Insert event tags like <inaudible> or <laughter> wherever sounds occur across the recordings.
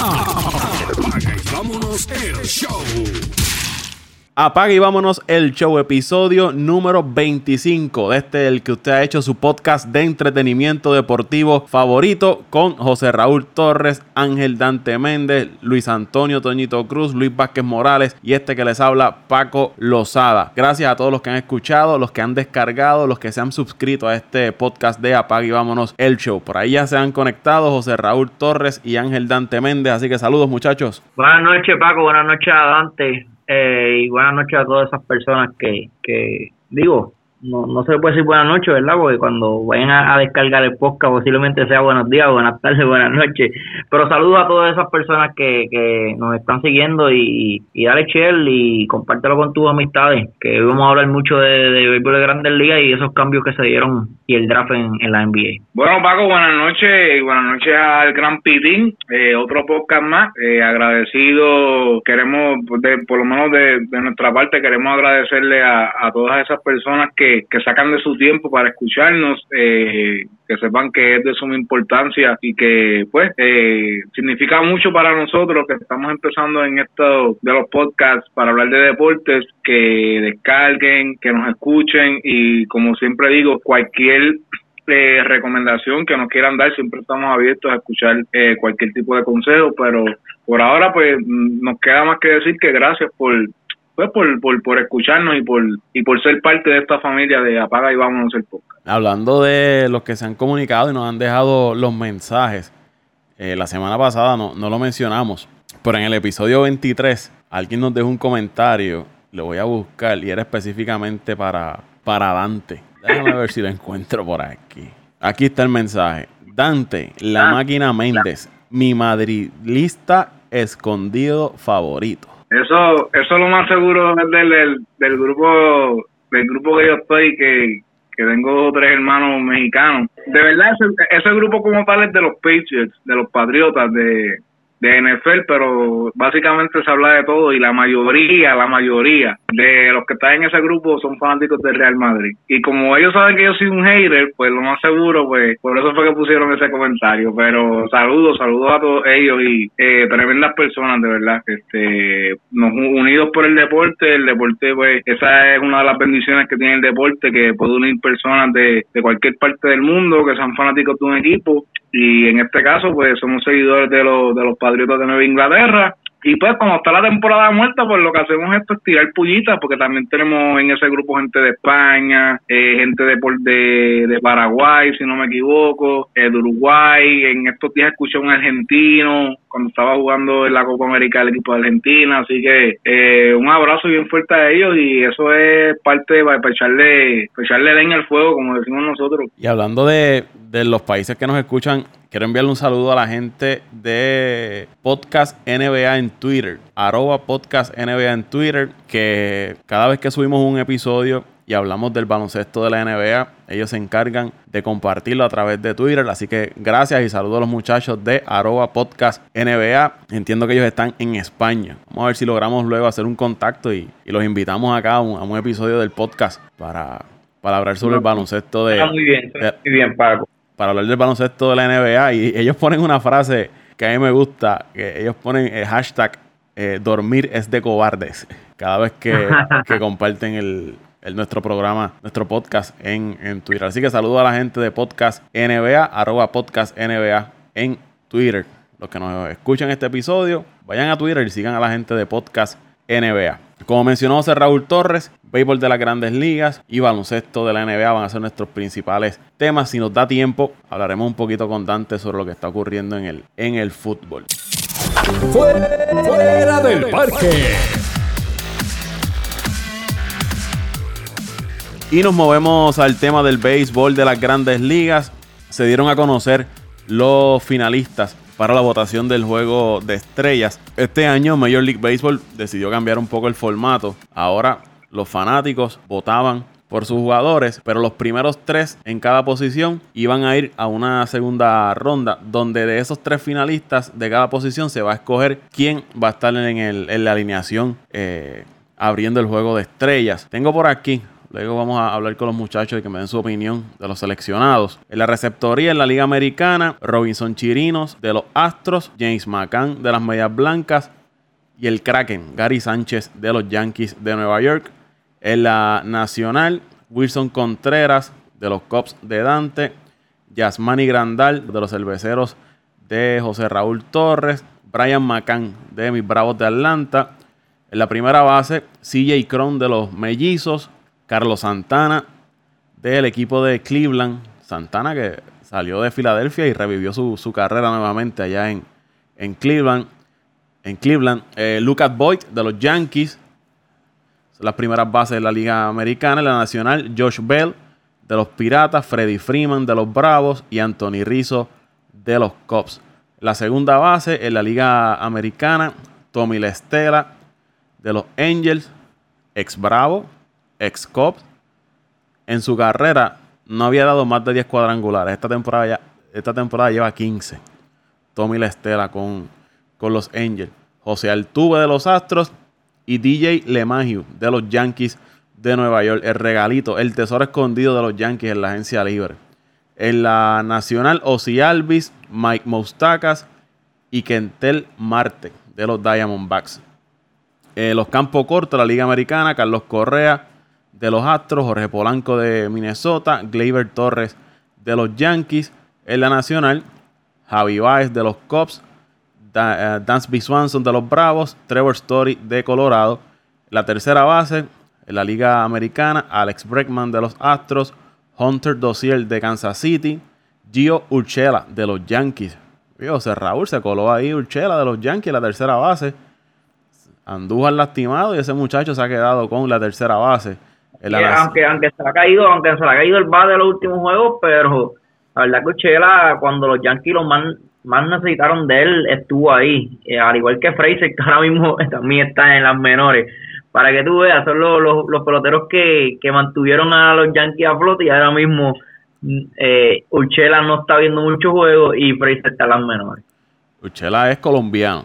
Apaga y vámonos el show. Apaga y vámonos el show, episodio número 25 de este, el que usted ha hecho su podcast de entretenimiento deportivo favorito con José Raúl Torres, Ángel Dante Méndez, Luis Antonio Toñito Cruz, Luis Vázquez Morales y este que les habla, Paco Lozada. Gracias a todos los que han escuchado, los que han descargado, los que se han suscrito a este podcast de Apaga y vámonos el show. Por ahí ya se han conectado José Raúl Torres y Ángel Dante Méndez, así que saludos muchachos. Buenas noches Paco, buenas noches Dante. Eh, y buenas noches a todas esas personas que, que digo, no, no se puede decir buenas noches, ¿verdad? Porque cuando vayan a, descargar el podcast posiblemente sea buenos días, buenas tardes, <laughs> buenas noches. Pero saludo a todas esas personas que, que nos están siguiendo y, y dale share y compártelo con tus amistades, que hoy vamos a hablar mucho de, de béisbol de Grandes Ligas y esos cambios que se dieron y el draft en, en la NBA. Bueno, Paco, buenas noches y buenas noches al Gran Pitín, eh, otro podcast más. Eh, agradecido, queremos, de, por lo menos de, de nuestra parte, queremos agradecerle a, a todas esas personas que que, sacan de su tiempo para escucharnos, eh, que sepan que es de suma importancia y que pues eh, significa mucho para nosotros que estamos empezando en esto de los podcasts para hablar de deportes, que descarguen, que nos escuchen y como siempre digo, cualquier eh, recomendación que nos quieran dar, siempre estamos abiertos a escuchar cualquier tipo de consejo, pero por ahora pues nos queda más que decir que gracias por pues por, por, por escucharnos y por, y por ser parte de esta familia de Apaga y Vámonos el podcast. Hablando de los que se han comunicado y nos han dejado los mensajes, eh, la semana pasada no, no lo mencionamos, pero en el episodio 23 alguien nos dejó un comentario, lo voy a buscar y era específicamente para, para Dante. Déjame ver si lo encuentro por aquí. Aquí está el mensaje. Dante, la ah. máquina Méndez, mi madrilista escondido favorito. Eso, eso es lo más seguro del, del, grupo, del grupo que yo estoy, que, que tengo tres hermanos mexicanos. De verdad, ese, ese grupo como tal es de los Patriots, de los Patriotas, de, de NFL, pero básicamente se habla de todo y la mayoría, la mayoría de los que están en ese grupo son fanáticos del Real Madrid. Y como ellos saben que yo soy un hater, pues lo más seguro, pues por eso fue que pusieron ese comentario. Pero saludos, saludos a todos ellos y eh, tremendas personas, de verdad. Este, nos unidos por el deporte, el deporte, pues esa es una de las bendiciones que tiene el deporte, que puede unir personas de, de cualquier parte del mundo que sean fanáticos de un equipo y en este caso pues somos seguidores de los de los Patriotas de Nueva Inglaterra. Y pues como está la temporada muerta pues lo que hacemos es pues, tirar pullitas porque también tenemos en ese grupo gente de España eh, gente de, de de Paraguay si no me equivoco eh, de Uruguay. En estos días escuché un argentino cuando estaba jugando en la Copa América del equipo de Argentina así que eh, un abrazo bien fuerte a ellos y eso es parte de, para echarle para echarle leña al fuego como decimos nosotros. Y hablando de de los países que nos escuchan, quiero enviarle un saludo a la gente de Podcast NBA en Twitter, arroba Podcast NBA en Twitter, que cada vez que subimos un episodio y hablamos del baloncesto de la NBA, ellos se encargan de compartirlo a través de Twitter. Así que gracias y saludo a los muchachos de arroba podcast NBA. Entiendo que ellos están en España. Vamos a ver si logramos luego hacer un contacto y, los invitamos acá a un, episodio del podcast para, para hablar sobre el baloncesto de... muy bien, muy bien, Paco para hablar del baloncesto de la NBA y ellos ponen una frase que a mí me gusta, que ellos ponen el hashtag eh, dormir es de cobardes cada vez que, <laughs> comparten el, nuestro programa, nuestro podcast en, en, Twitter. Así que saludo a la gente de Podcast NBA, arroba Podcast NBA en Twitter. Los que nos escuchan este episodio, vayan a Twitter y sigan a la gente de Podcast NBA. Como mencionó José Raúl Torres, béisbol de las grandes ligas y baloncesto de la NBA van a ser nuestros principales temas. Si nos da tiempo, hablaremos un poquito con Dante sobre lo que está ocurriendo en el, en el fútbol. Fuera del parque. Y nos movemos al tema del béisbol de las grandes ligas. Se dieron a conocer los finalistas para la votación del juego de estrellas. Este año Major League Baseball decidió cambiar un poco el formato. Ahora los fanáticos votaban por sus jugadores, pero los primeros tres en cada posición iban a ir a una segunda ronda, donde de esos tres finalistas de cada posición se va a escoger quién va a estar en, la alineación eh, abriendo el juego de estrellas. Tengo por aquí Luego vamos a hablar con los muchachos y que me den su opinión de los seleccionados. En la receptoría en la Liga Americana, Robinson Chirinos de los Astros, James McCann de las Medias Blancas y el Kraken, Gary Sánchez de los Yankees de Nueva York. En la Nacional, Wilson Contreras de los Cubs de Dante, Yasmani Grandal de los Cerveceros de José Raúl Torres, Brian McCann de mis Bravos de Atlanta. En la primera base, CJ Cron de los Mellizos, Carlos Santana del equipo de Cleveland. Santana que salió de Filadelfia y revivió su, carrera nuevamente allá en, en Cleveland. En Cleveland, eh, Lucas Boyd de los Yankees. Las primeras bases de la Liga Americana. La Nacional, Josh Bell de los Piratas, Freddy Freeman de los Bravos y Anthony Rizzo de los Cubs. La segunda base en la Liga Americana, Tommy Lestela de los Angels, ex Bravo, ex Cubs. En su carrera no había dado más de 10 cuadrangulares. Esta temporada, esta temporada lleva 15. Tommy Lestela con, con los Angels. José Altuve de los Astros y DJ LeMahieu de los Yankees de Nueva York. El regalito, el tesoro escondido de los Yankees en la agencia libre. En la Nacional, Ozzy Alvis, Mike Moustakas y Kentel Marte de los Diamondbacks. En los campos cortos, la Liga Americana, Carlos Correa de los Astros, Jorge Polanco de Minnesota, Gleyber Torres de los Yankees. En la Nacional, Javi Baez de los Cubs, eh, Dansby Swanson de los Bravos, Trevor Story de Colorado. La tercera base, en la Liga Americana, Alex Breckman de los Astros, Hunter Dozier de Kansas City, Gio Urchela de los Yankees. José Raúl se coló ahí Urchela de los Yankees, la tercera base. Andújar lastimado y ese muchacho se ha quedado con la tercera base. Aunque, aunque se le ha caído, aunque se le ha caído el bate de los últimos juegos, pero la verdad que Urchela, cuando los Yankees lo más, más necesitaron de él, estuvo ahí. Eh, al igual que Fraser, <laughs> que ahora mismo también está en las menores para que tú veas, son los, los, peloteros que, mantuvieron a los Yankees a flote y ahora mismo eh, Urchela no está viendo muchos juegos y Fraser está en las menores. Urchela es colombiano,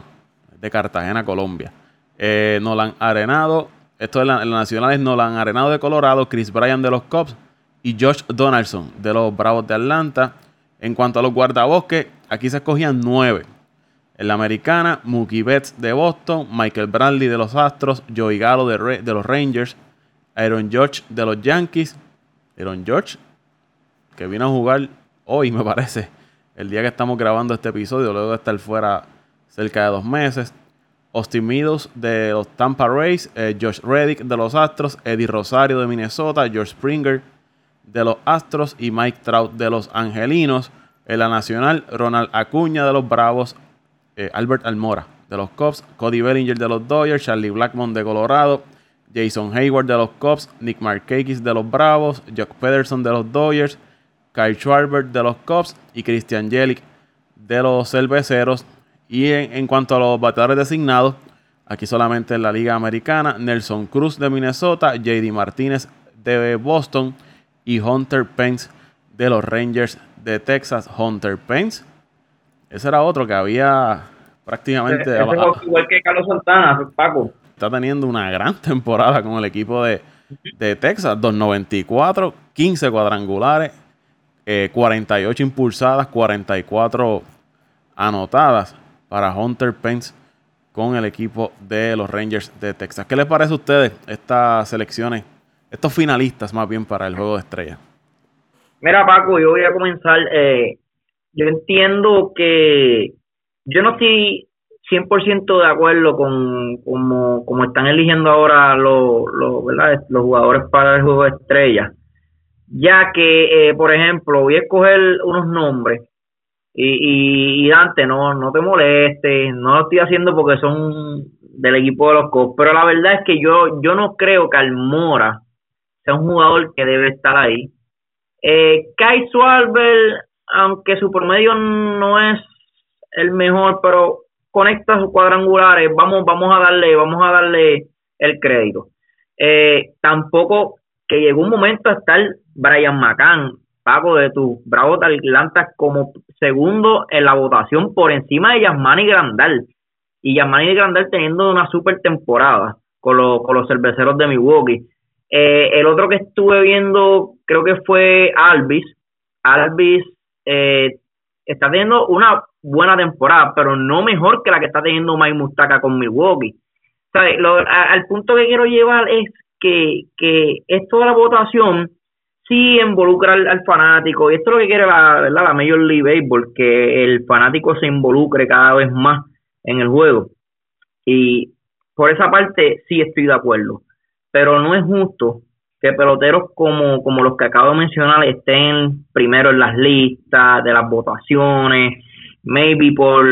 de Cartagena, Colombia. Eh, Nolan Arenado, esto es la, la nacional es Nolan Arenado de Colorado, Chris Bryan de los Cubs y Josh Donaldson de los Bravos de Atlanta. En cuanto a los guardabosques, aquí se escogían nueve. En la americana, Mookie Betts de Boston, Michael Bradley de los Astros, Joey Gallo de, de los Rangers, Aaron George de los Yankees. Aaron George, que vino a jugar hoy, <laughs> me parece, el día que estamos grabando este episodio, luego de estar fuera cerca de dos meses. Austin Meadows de los Tampa Rays, eh, Josh Reddick de los Astros, Eddie Rosario de Minnesota, George Springer de los Astros y Mike Trout de los Angelinos. En la nacional, Ronald Acuña de los Bravos, eh, Albert Almora de los Cubs, Cody Bellinger de los Dodgers, Charlie Blackmon de Colorado, Jason Hayward de los Cubs, Nick Markakis de los Bravos, Jock Pederson de los Dodgers, Kyle Schwarber de los Cubs y Christian Jelic de los Cerveceros. Y en, cuanto a los bateadores designados, aquí solamente en la Liga Americana, Nelson Cruz de Minnesota, JD Martínez de Boston y Hunter Pence de los Rangers de Texas. Hunter Pence ese era otro que había prácticamente. igual que Carlos Santana, Paco. Está teniendo una gran <laughs> temporada con el equipo de, Texas. 294, 15 cuadrangulares, 48 eh, impulsadas, 44 anotadas para Hunter Pence con el equipo de los Rangers de Texas. ¿Qué les parece a ustedes estas selecciones, estos finalistas más bien para el juego de estrella? Mira, Paco, yo voy a comenzar. Eh, yo entiendo que yo no estoy 100% de acuerdo con como, están eligiendo ahora los, jugadores para el juego de estrella, ya que, eh, por ejemplo, voy a escoger unos nombres y, y, Dante, no, no te molestes, no lo estoy haciendo porque son del equipo de los Cubs, pero la verdad es que yo, yo no creo que Almora sea un jugador que debe estar ahí. Eh, Kai Suarber aunque su promedio no es el mejor, pero conecta sus cuadrangulares, vamos, vamos a darle, vamos a darle el crédito. Eh, tampoco que llegó un momento a estar Brian McCann, Paco de tu Bravo de Atlanta como segundo en la votación por encima de Yasmani Grandal. Y Yasmani Grandal teniendo una super temporada con, los, con los cerveceros de Milwaukee. Eh, el otro que estuve viendo, creo que fue Alvis. Alvis eh, está teniendo una buena temporada, pero no mejor que la que está teniendo Mike Mustaka con Milwaukee. al punto que quiero llevar es que, que esto de la votación sí involucra al, fanático, y esto es lo que quiere la, ¿verdad? la Major League Baseball, que el fanático se involucre cada vez más en el juego. Y por esa parte sí estoy de acuerdo, pero no es justo que peloteros como, como los que acabo de mencionar estén primero en las listas de las votaciones, maybe por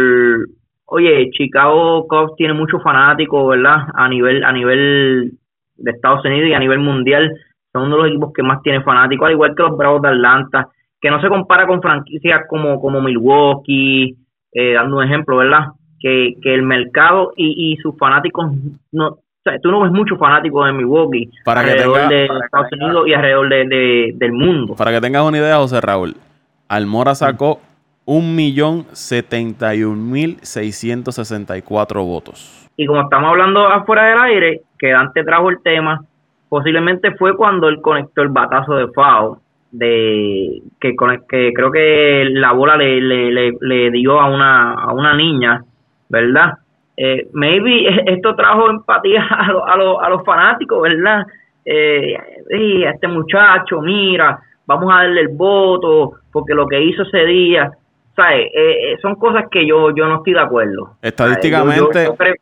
oye, Chicago Cubs tiene muchos fanáticos, ¿verdad? A nivel a nivel de Estados Unidos y a nivel mundial son uno de los equipos que más tiene fanáticos, al igual que los Bravos de Atlanta, que no se compara con franquicias como, como Milwaukee, eh, dando un ejemplo, ¿verdad? Que, que el mercado y, y sus fanáticos, no, o sea, tú no ves muchos fanáticos de Milwaukee para alrededor de Estados Unidos y alrededor de, del mundo. Para que tengas una idea, José Raúl, Almora sacó un millón setenta y un mil seiscientos sesenta y cuatro votos. Y como estamos hablando afuera del aire, que Dante trajo el tema, posiblemente fue cuando él conectó el batazo de FAO, de que, que creo que la bola le, le, le, dio a una, a una niña, ¿verdad? Eh, maybe <laughs> esto trajo empatía <laughs> a, a, a los fanáticos, ¿verdad? Eh, este muchacho, mira, vamos a darle el voto, porque lo que hizo ese día, ¿sabes? Eh, eh son cosas que yo, yo no estoy de acuerdo. Estadísticamente, yo creo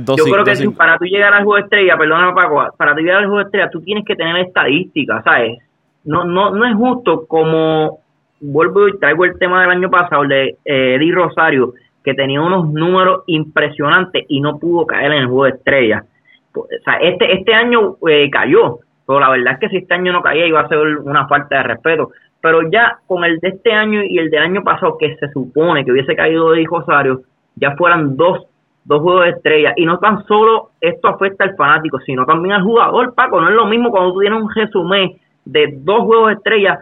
que para tú llegar al juego de estrella, perdóname Paco, para tú llegar al juego de estrella, tú tienes que tener estadísticas, ¿sabes? No, no, no es justo como vuelvo y traigo el tema del año pasado, el de eh, Eddie Rosario, que tenía unos números impresionantes y no pudo caer en el juego de estrella. Pues, o sea, este, este año eh, cayó, pero la verdad es que si este año no caía iba a ser una falta de respeto. Pero ya con el de este año y el del año pasado, que se supone que hubiese caído Eddie Rosario, ya fueran dos dos juegos de estrella. Y no tan solo esto afecta al fanático, sino también al jugador, Paco. No es lo mismo cuando tú tienes un resumen de dos juegos de estrella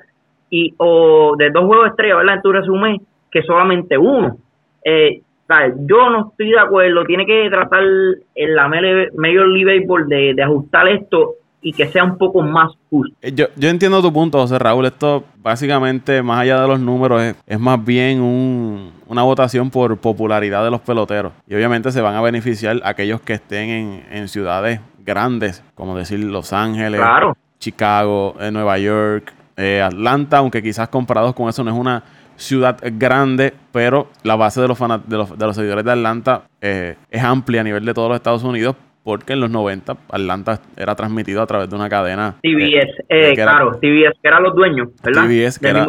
y, o de dos juegos de estrella, ¿verdad? En tu resumen, que solamente uno. Eh, yo no estoy de acuerdo, tiene que tratar en la Major League Baseball de, de ajustar esto y que sea un poco más justo. Eh, yo, yo entiendo tu punto, José Raúl. Esto básicamente, más allá de los números, es, más bien un, una votación por popularidad de los peloteros. Y obviamente se van a beneficiar aquellos que estén en, en ciudades grandes, como decir Los Ángeles, Chicago, eh, Nueva York, eh, Atlanta, aunque quizás comparados con eso no es una ciudad grande, pero la base de los, de los, de los seguidores de Atlanta es amplia a nivel de todos los Estados Unidos porque en los 90 Atlanta era transmitido a través de una cadena. TBS, eh, claro, TBS, que eran los dueños, ¿verdad? TBS, que era,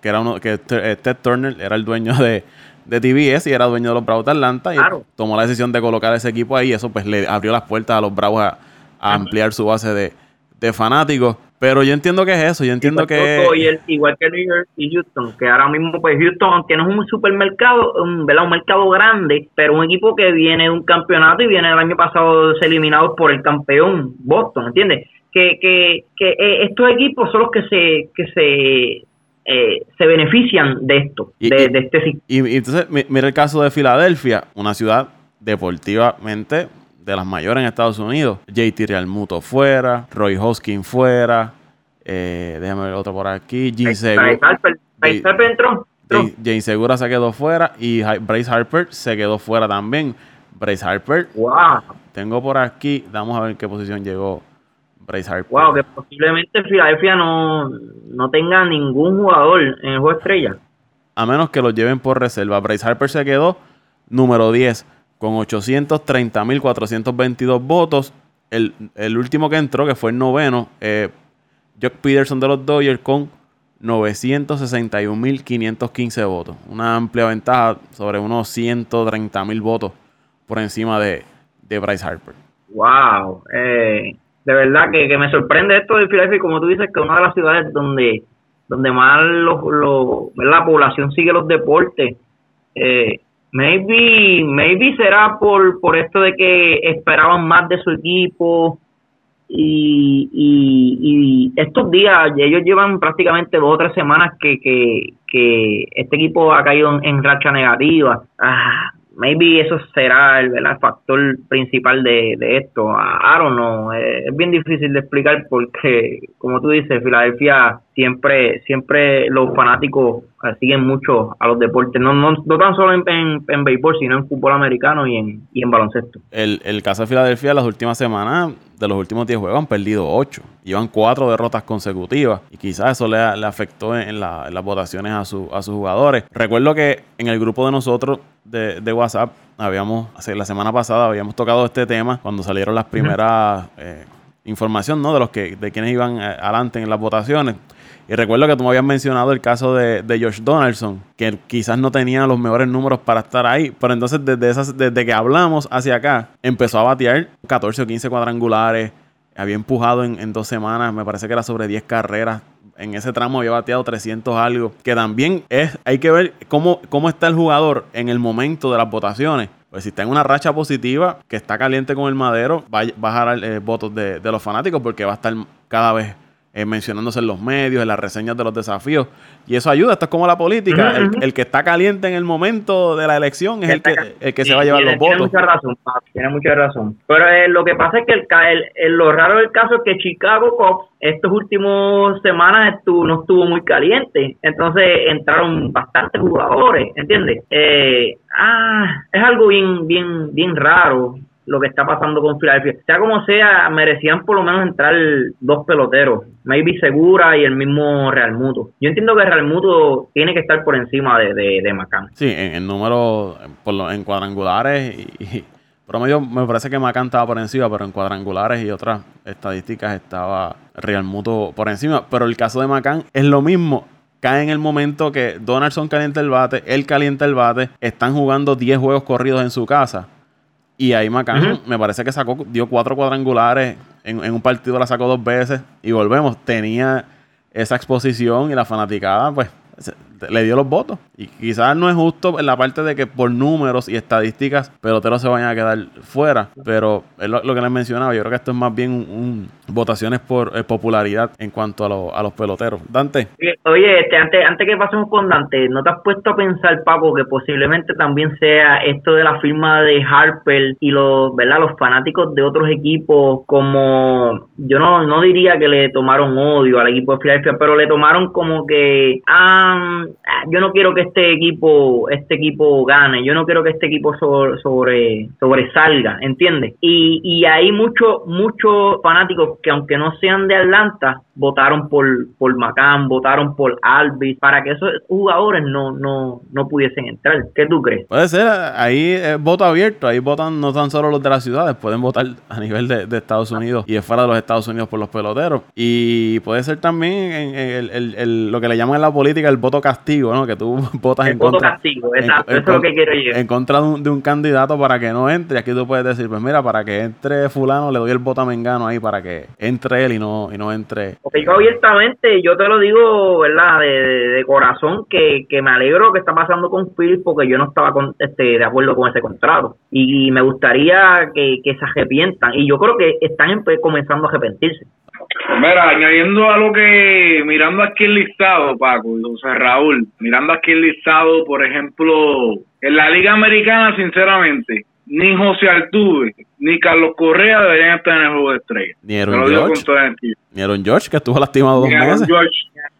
que era, uno, que eh, Ted Turner era el dueño de, de TBS y era dueño de los Bravos de Atlanta y tomó la decisión de colocar ese equipo ahí y eso pues le abrió las puertas a los Bravos a, ampliar su base de, de fanáticos. Pero yo entiendo que es eso, yo entiendo que... igual que New York y Houston, que ahora mismo pues Houston, aunque no es un supermercado, un, ¿verdad? un mercado grande, pero un equipo que viene de un campeonato y viene el año pasado eliminado por el campeón Boston, ¿entiendes? Que, que, que eh, estos equipos son los que se, que se eh, se benefician de esto, de, de este Y, y entonces, mira el caso de Filadelfia, una ciudad deportivamente de las mayores en Estados Unidos. JT Realmuto fuera, Roy Hoskin fuera, eh, déjame ver otro por aquí, Jane Segura. Jane Segura se quedó fuera y Bryce Harper se quedó fuera también. Bryce Harper. Wow. Tengo por aquí, vamos a ver en qué posición llegó Bryce Harper. Wow, que posiblemente Filadelfia no, no tenga ningún jugador en el juego estrella. A menos que lo lleven por reserva. Bryce Harper se quedó número 10 con 830.422 votos. El, el, último que entró, que fue el noveno, eh, Jock Peterson de los Dodgers con 961.515 votos. Una amplia ventaja sobre unos 130.000 votos por encima de, de Bryce Harper. ¡Wow! Eh, de verdad que, me sorprende esto de Philadelphia, como tú dices, que una de las ciudades donde, donde más la población sigue los deportes. Eh, Maybe, maybe será por, por esto de que esperaban más de su equipo y, y, estos días ellos llevan prácticamente dos o tres semanas que, que, que este equipo ha caído en, racha negativa. Ah, maybe eso será el, factor principal de, de esto. I don't know. Es bien difícil de explicar porque, como tú dices, Filadelfia siempre siempre los fanáticos siguen mucho a los deportes, no, no, no tan solo en, en, béisbol, sino en fútbol americano y en, y en baloncesto. El, el caso de Filadelfia, las últimas semanas, de los últimos 10 juegos, han perdido 8. Llevan 4 derrotas consecutivas y quizás eso le, le afectó en, las votaciones a, su, a sus jugadores. Recuerdo que en el grupo de nosotros de, de WhatsApp, habíamos, la semana pasada habíamos tocado este tema cuando salieron las primeras eh, información ¿no? de los que de quienes iban eh, adelante en las votaciones. Y recuerdo que tú me habías mencionado el caso de, de Josh Donaldson, que quizás no tenía los mejores números para estar ahí, pero entonces desde, esas, desde que hablamos hacia acá, empezó a batear 14 o 15 cuadrangulares, había empujado en, dos semanas, me parece que era sobre 10 carreras, en ese tramo había bateado 300 algo, que también es, hay que ver cómo, cómo está el jugador en el momento de las votaciones. Pues si está en una racha positiva, que está caliente con el madero, va, a bajar eh, votos de, de los fanáticos porque va a estar cada vez eh, mencionándose en los medios, en las reseñas de los desafíos. Y eso ayuda, esto es como la política. el, que está caliente en el momento de la elección es el que, el que se va a llevar los votos. Tiene mucha razón, tiene mucha razón. Pero eh, lo que pasa es que el, lo raro del caso es que Chicago Cubs estos últimos semanas estuvo, no estuvo muy caliente. Entonces entraron bastantes jugadores, ¿entiendes? Eh, ah, es algo bien, bien, bien raro lo que está pasando con Filadelfia. Sea como sea, merecían por lo menos entrar dos peloteros, maybe Segura y el mismo Real Muto. Yo entiendo que Real Muto tiene que estar por encima de, de, Macán. Sí, en el número, por lo, en cuadrangulares y, promedio me parece que Macán estaba por encima, pero en cuadrangulares y otras estadísticas estaba Real Muto por encima. Pero el caso de Macán es lo mismo cae en el momento que Donaldson calienta el bate, él calienta el bate, están jugando 10 juegos corridos en su casa. Y ahí Macán me parece que sacó, dio cuatro cuadrangulares, en, en, un partido la sacó dos veces y volvemos, tenía esa exposición y la fanaticada, pues le dio los votos. Y quizás no es justo en la parte de que por números y estadísticas peloteros se vayan a quedar fuera, pero es lo, que les mencionaba. Yo creo que esto es más bien un, votaciones por eh, popularidad en cuanto a, a, los peloteros. Dante. Oye, este, antes, antes que pasemos con Dante, ¿no te has puesto a pensar, Paco, que posiblemente también sea esto de la firma de Harper y los, ¿verdad? los fanáticos de otros equipos como, yo no, no diría que le tomaron odio al equipo de Philadelphia, pero le tomaron como que, Ah, yo no quiero que este equipo este equipo gane, yo no quiero que este equipo sobre, sobre sobresalga, ¿entiendes? Y, y hay muchos muchos fanáticos que aunque no sean de Atlanta, votaron por, por votaron por Alvis, para que esos jugadores no, no, no pudiesen entrar. ¿Qué tú crees? Puede ser, ahí es voto abierto, ahí votan no tan solo los de las ciudades, pueden votar a nivel de, Estados Unidos y es fuera de los Estados Unidos por los peloteros. Y puede ser también el, el, el, lo que le llaman en la política el voto castigo, ¿no? Que tú <laughs> votas en voto contra. castigo, exacto, eso es lo que quiero yo. En contra de un, de un, candidato para que no entre. Aquí tú puedes decir, pues mira, para que entre fulano le doy el voto a Mengano ahí para que entre él y no, y no entre porque yo abiertamente, yo te lo digo, ¿verdad? De, corazón, que, que, me alegro que está pasando con Phil porque yo no estaba con, este, de acuerdo con ese contrato. Y, me gustaría que, se arrepientan. Y yo creo que están comenzando a arrepentirse. Mira, añadiendo a lo que, mirando aquí el listado, Paco, o sea, Raúl, mirando aquí el listado, por ejemplo, en la Liga Americana, sinceramente, ni José Altuve, ni Carlos Correa deberían estar en el juego de estrella. Ni Aaron George. Ni Aaron George, que estuvo lastimado dos meses. George.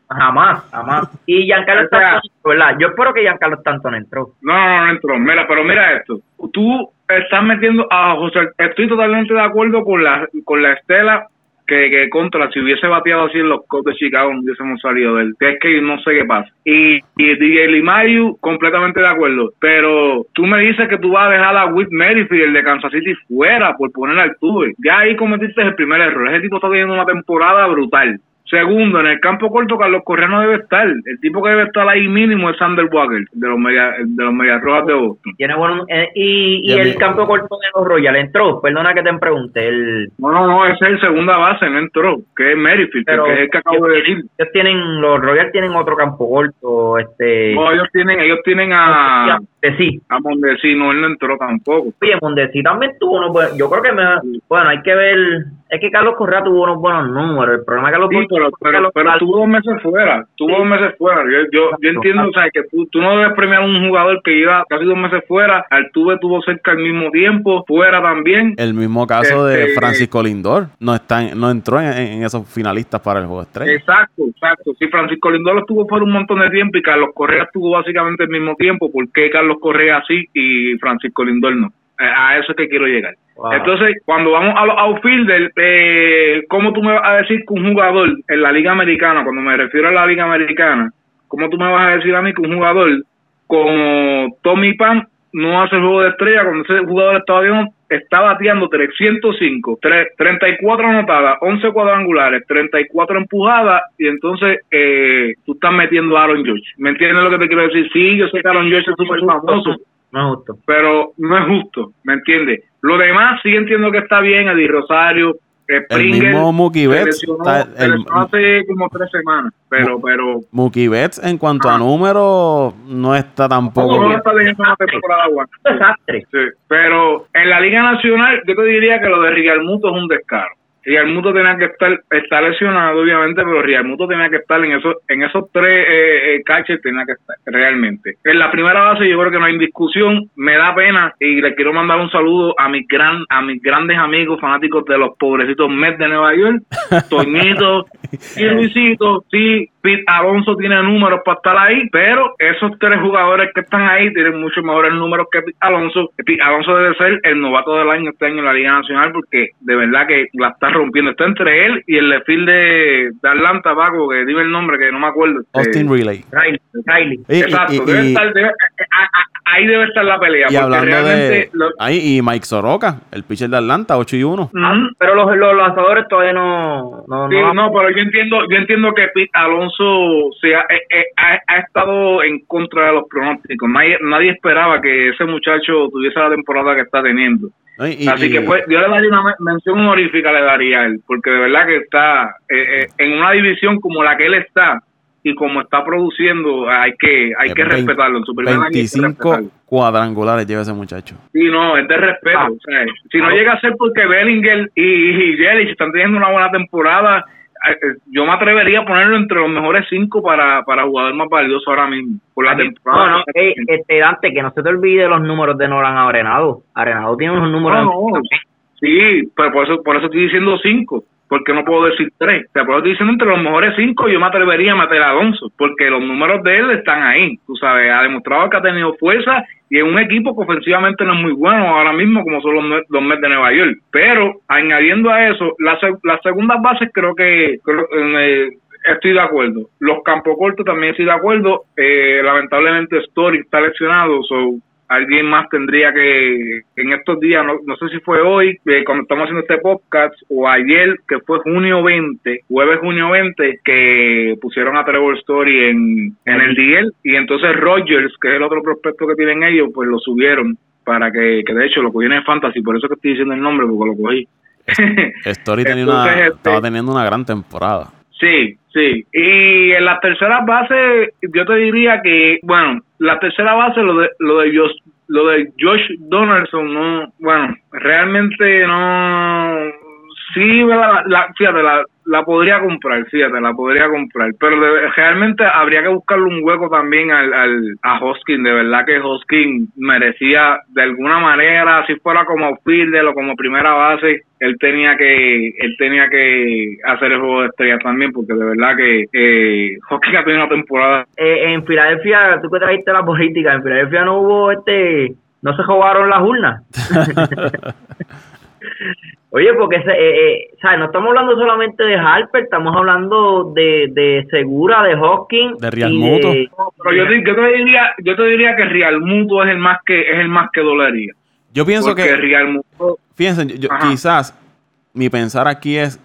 Jamás, jamás. Y Giancarlo Stanton, ¿verdad? Yo espero que Giancarlo Stanton entró. No, no, no entró. Mira, pero mira esto. Tú estás metiendo a José. Estoy totalmente de acuerdo con la, con la estela que, que, contra, si hubiese bateado así en los Cubs de Chicago, hubiésemos salido del que es que no sé qué pasa. Y, y DJ Limayu, completamente de acuerdo. Pero tú me dices que tú vas a dejar a Whit Merrifield, el de Kansas City, fuera por poner al Tuve. Ya ahí cometiste el primer error. Ese tipo está teniendo una temporada brutal. Segundo, en el campo corto Carlos Correa no debe estar. El tipo que debe estar ahí mínimo es Sander Walker, de los media, de los Medias Rojas de Boston. Tiene bueno, eh, y, y, el campo corto de los Royals entró. Perdona que te pregunte. El... No, no, no, ese es el segunda base, no entró, que es Merrifield, que es el que acabo de decir. Ellos tienen, los Royals tienen otro campo corto. este No, ellos tienen, ellos tienen a. Sí. A Mondesi, no, él no entró tampoco. Oye, Mondesi también tuvo, no, pues, yo creo que me, bueno, hay que ver es que Carlos Correa tuvo unos buenos números. El problema es que los Sí, pero, pero, pero tuvo dos meses fuera, tuvo Sí. dos meses fuera. Yo, yo, yo entiendo, o sea, que tú, tú no debes premiar a un jugador que lleva casi dos meses fuera, Altuve tuvo cerca al mismo tiempo, fuera también. El mismo caso de Este- Francisco Lindor. No, está en- no entró en, en esos finalistas para el juego de estrella. Exacto, exacto. Si Francisco Lindor estuvo fuera un montón de tiempo y Carlos Correa estuvo básicamente al mismo tiempo, ¿por qué Carlos Correa sí y Francisco Lindor no? Eh, A eso es que quiero llegar. Wow. Entonces, cuando vamos a los outfielders, eh, ¿cómo tú me vas a decir que un jugador en la Liga Americana, cuando me refiero a la Liga Americana, ¿cómo tú me vas a decir a mí que un jugador como Tommy Pan no hace el juego de estrella cuando ese jugador está bateando, está bateando 305, tre- 34 anotadas, 11 cuadrangulares, 34 empujadas y entonces eh, tú estás metiendo a Aaron George. ¿Me entiendes lo que te quiero decir? Sí, yo sé que Aaron George es súper famoso, No es justo. pero no es justo, ¿me entiendes? Lo demás sí entiendo que está bien, Eddie Rosario, eh, El Springer, mismo Mookie Betts, está- el- hace como tres semanas, pero, pero Mookie Betts, en cuanto a Ah. números, no está tampoco. no está teniendo una temporada <laughs> desastre. Sí, pero en la Liga Nacional yo te diría que lo de Real Muto es un descaro. Real Muto tenía que estar, está lesionado obviamente, pero Real Muto tenía que estar en esos, en esos tres eh, eh, catchers, tenía que estar realmente. En la primera base yo creo que no hay discusión, me da pena y le quiero mandar un saludo a mis gran, a mis grandes amigos fanáticos de los pobrecitos Mets de Nueva York, <laughs> Toñito y Luisito, sí, Pete Alonso tiene números para estar ahí, pero esos tres jugadores que están ahí tienen mucho mejores números que Pete Alonso. Pete Alonso debe ser el novato del año este año en la Liga Nacional porque de verdad que la está rompiendo. Está entre él y el lefil de, de Atlanta, Paco, que dime el nombre que no me acuerdo. Austin Eh, Riley. Riley, Riley. Y- y- Exacto, y- debe y- estar, debe- a- a- ahí debe estar la pelea. Y hablando de. lo- Ahí, y Mike Soroka, el pitcher de Atlanta, 8 y 1. Ujú. Pero los, los lanzadores todavía no... no, Sí, no- no, pero yo entiendo, yo entiendo que Pete Alonso se ha, eh, eh, ha, ha estado en contra de los pronósticos. Nadie, nadie esperaba que ese muchacho tuviese la temporada que está teniendo. Así y- que pues yo le daría una men- mención honorífica le daría a él, porque de verdad que está eh, eh, en una división como la que él está y como está produciendo, hay que hay que respetarlo. En su primer año hay que 25 respetarlo. cuadrangulares lleva ese muchacho. Sí, no, es de respeto. Ah. o sea, si no llega a ser porque Bellinger y, y Yelich están teniendo una buena temporada, yo me atrevería a ponerlo entre los mejores cinco para, para jugador más valioso ahora mismo. Por la temporada. No, no, eh, este, Dante, que no se te olvide los números de Nolan Arenado. Arenado tiene unos números... No. Sí, pero por eso, por eso estoy diciendo cinco. Porque no puedo decir tres. O sea, por eso estoy diciendo entre los mejores cinco, yo me atrevería a meter a Alonso. Porque los números de él están ahí. Tú sabes, ha demostrado que ha tenido fuerza y es un equipo que ofensivamente no es muy bueno ahora mismo, como son los, los Mets de Nueva York. Pero añadiendo a eso, las, las segundas bases creo que. creo- eh, Estoy de acuerdo. Los campos cortos también estoy de acuerdo. Eh, lamentablemente Story está lesionado, so alguien más tendría que en estos días, no, no sé si fue hoy, eh, cuando estamos haciendo este podcast, o ayer, que fue junio 20, jueves junio 20, que pusieron a Trevor Story en, en el DL, y entonces Rogers, que es el otro prospecto que tienen ellos, pues lo subieron para que, que de hecho lo cogieron en Fantasy, por eso que estoy diciendo el nombre, porque lo cogí. Story <laughs> tenía una, este- estaba teniendo una gran temporada. Sí, sí. Y en las terceras bases, yo te diría que, bueno, la tercera base, lo de, lo de Josh, lo de Josh Donaldson, no, bueno, realmente no, sí, la, la, fíjate, la, la podría comprar, fíjate, la podría comprar, pero de- realmente habría que buscarle un hueco también al, al, a Hoskin, de verdad que Hoskin merecía de alguna manera, si fuera como outfielder o como primera base, él tenía que él tenía que hacer el juego de estrellas también, porque de verdad que eh, Hoskin ha tenido una temporada. Eh, en Filadelfia, tú que trajiste la política, en Filadelfia no hubo este, no se jugaron las urnas. <laughs> <laughs> Oye, porque ese, eh, eh, ¿sabes? no estamos hablando solamente de Harper, estamos hablando de, de Segura, de Hawking. De Real y Muto. pero yo, te- yo te diría yo te diría que Real Muto es el más que es el más que dolería Yo pienso porque que, Real Muto fíjense, yo- quizás mi pensar aquí es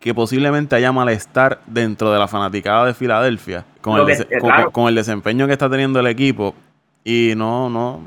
que posiblemente haya malestar dentro de la fanaticada de Filadelfia con, el, que- dese- con- claro. con el desempeño que está teniendo el equipo y no, no,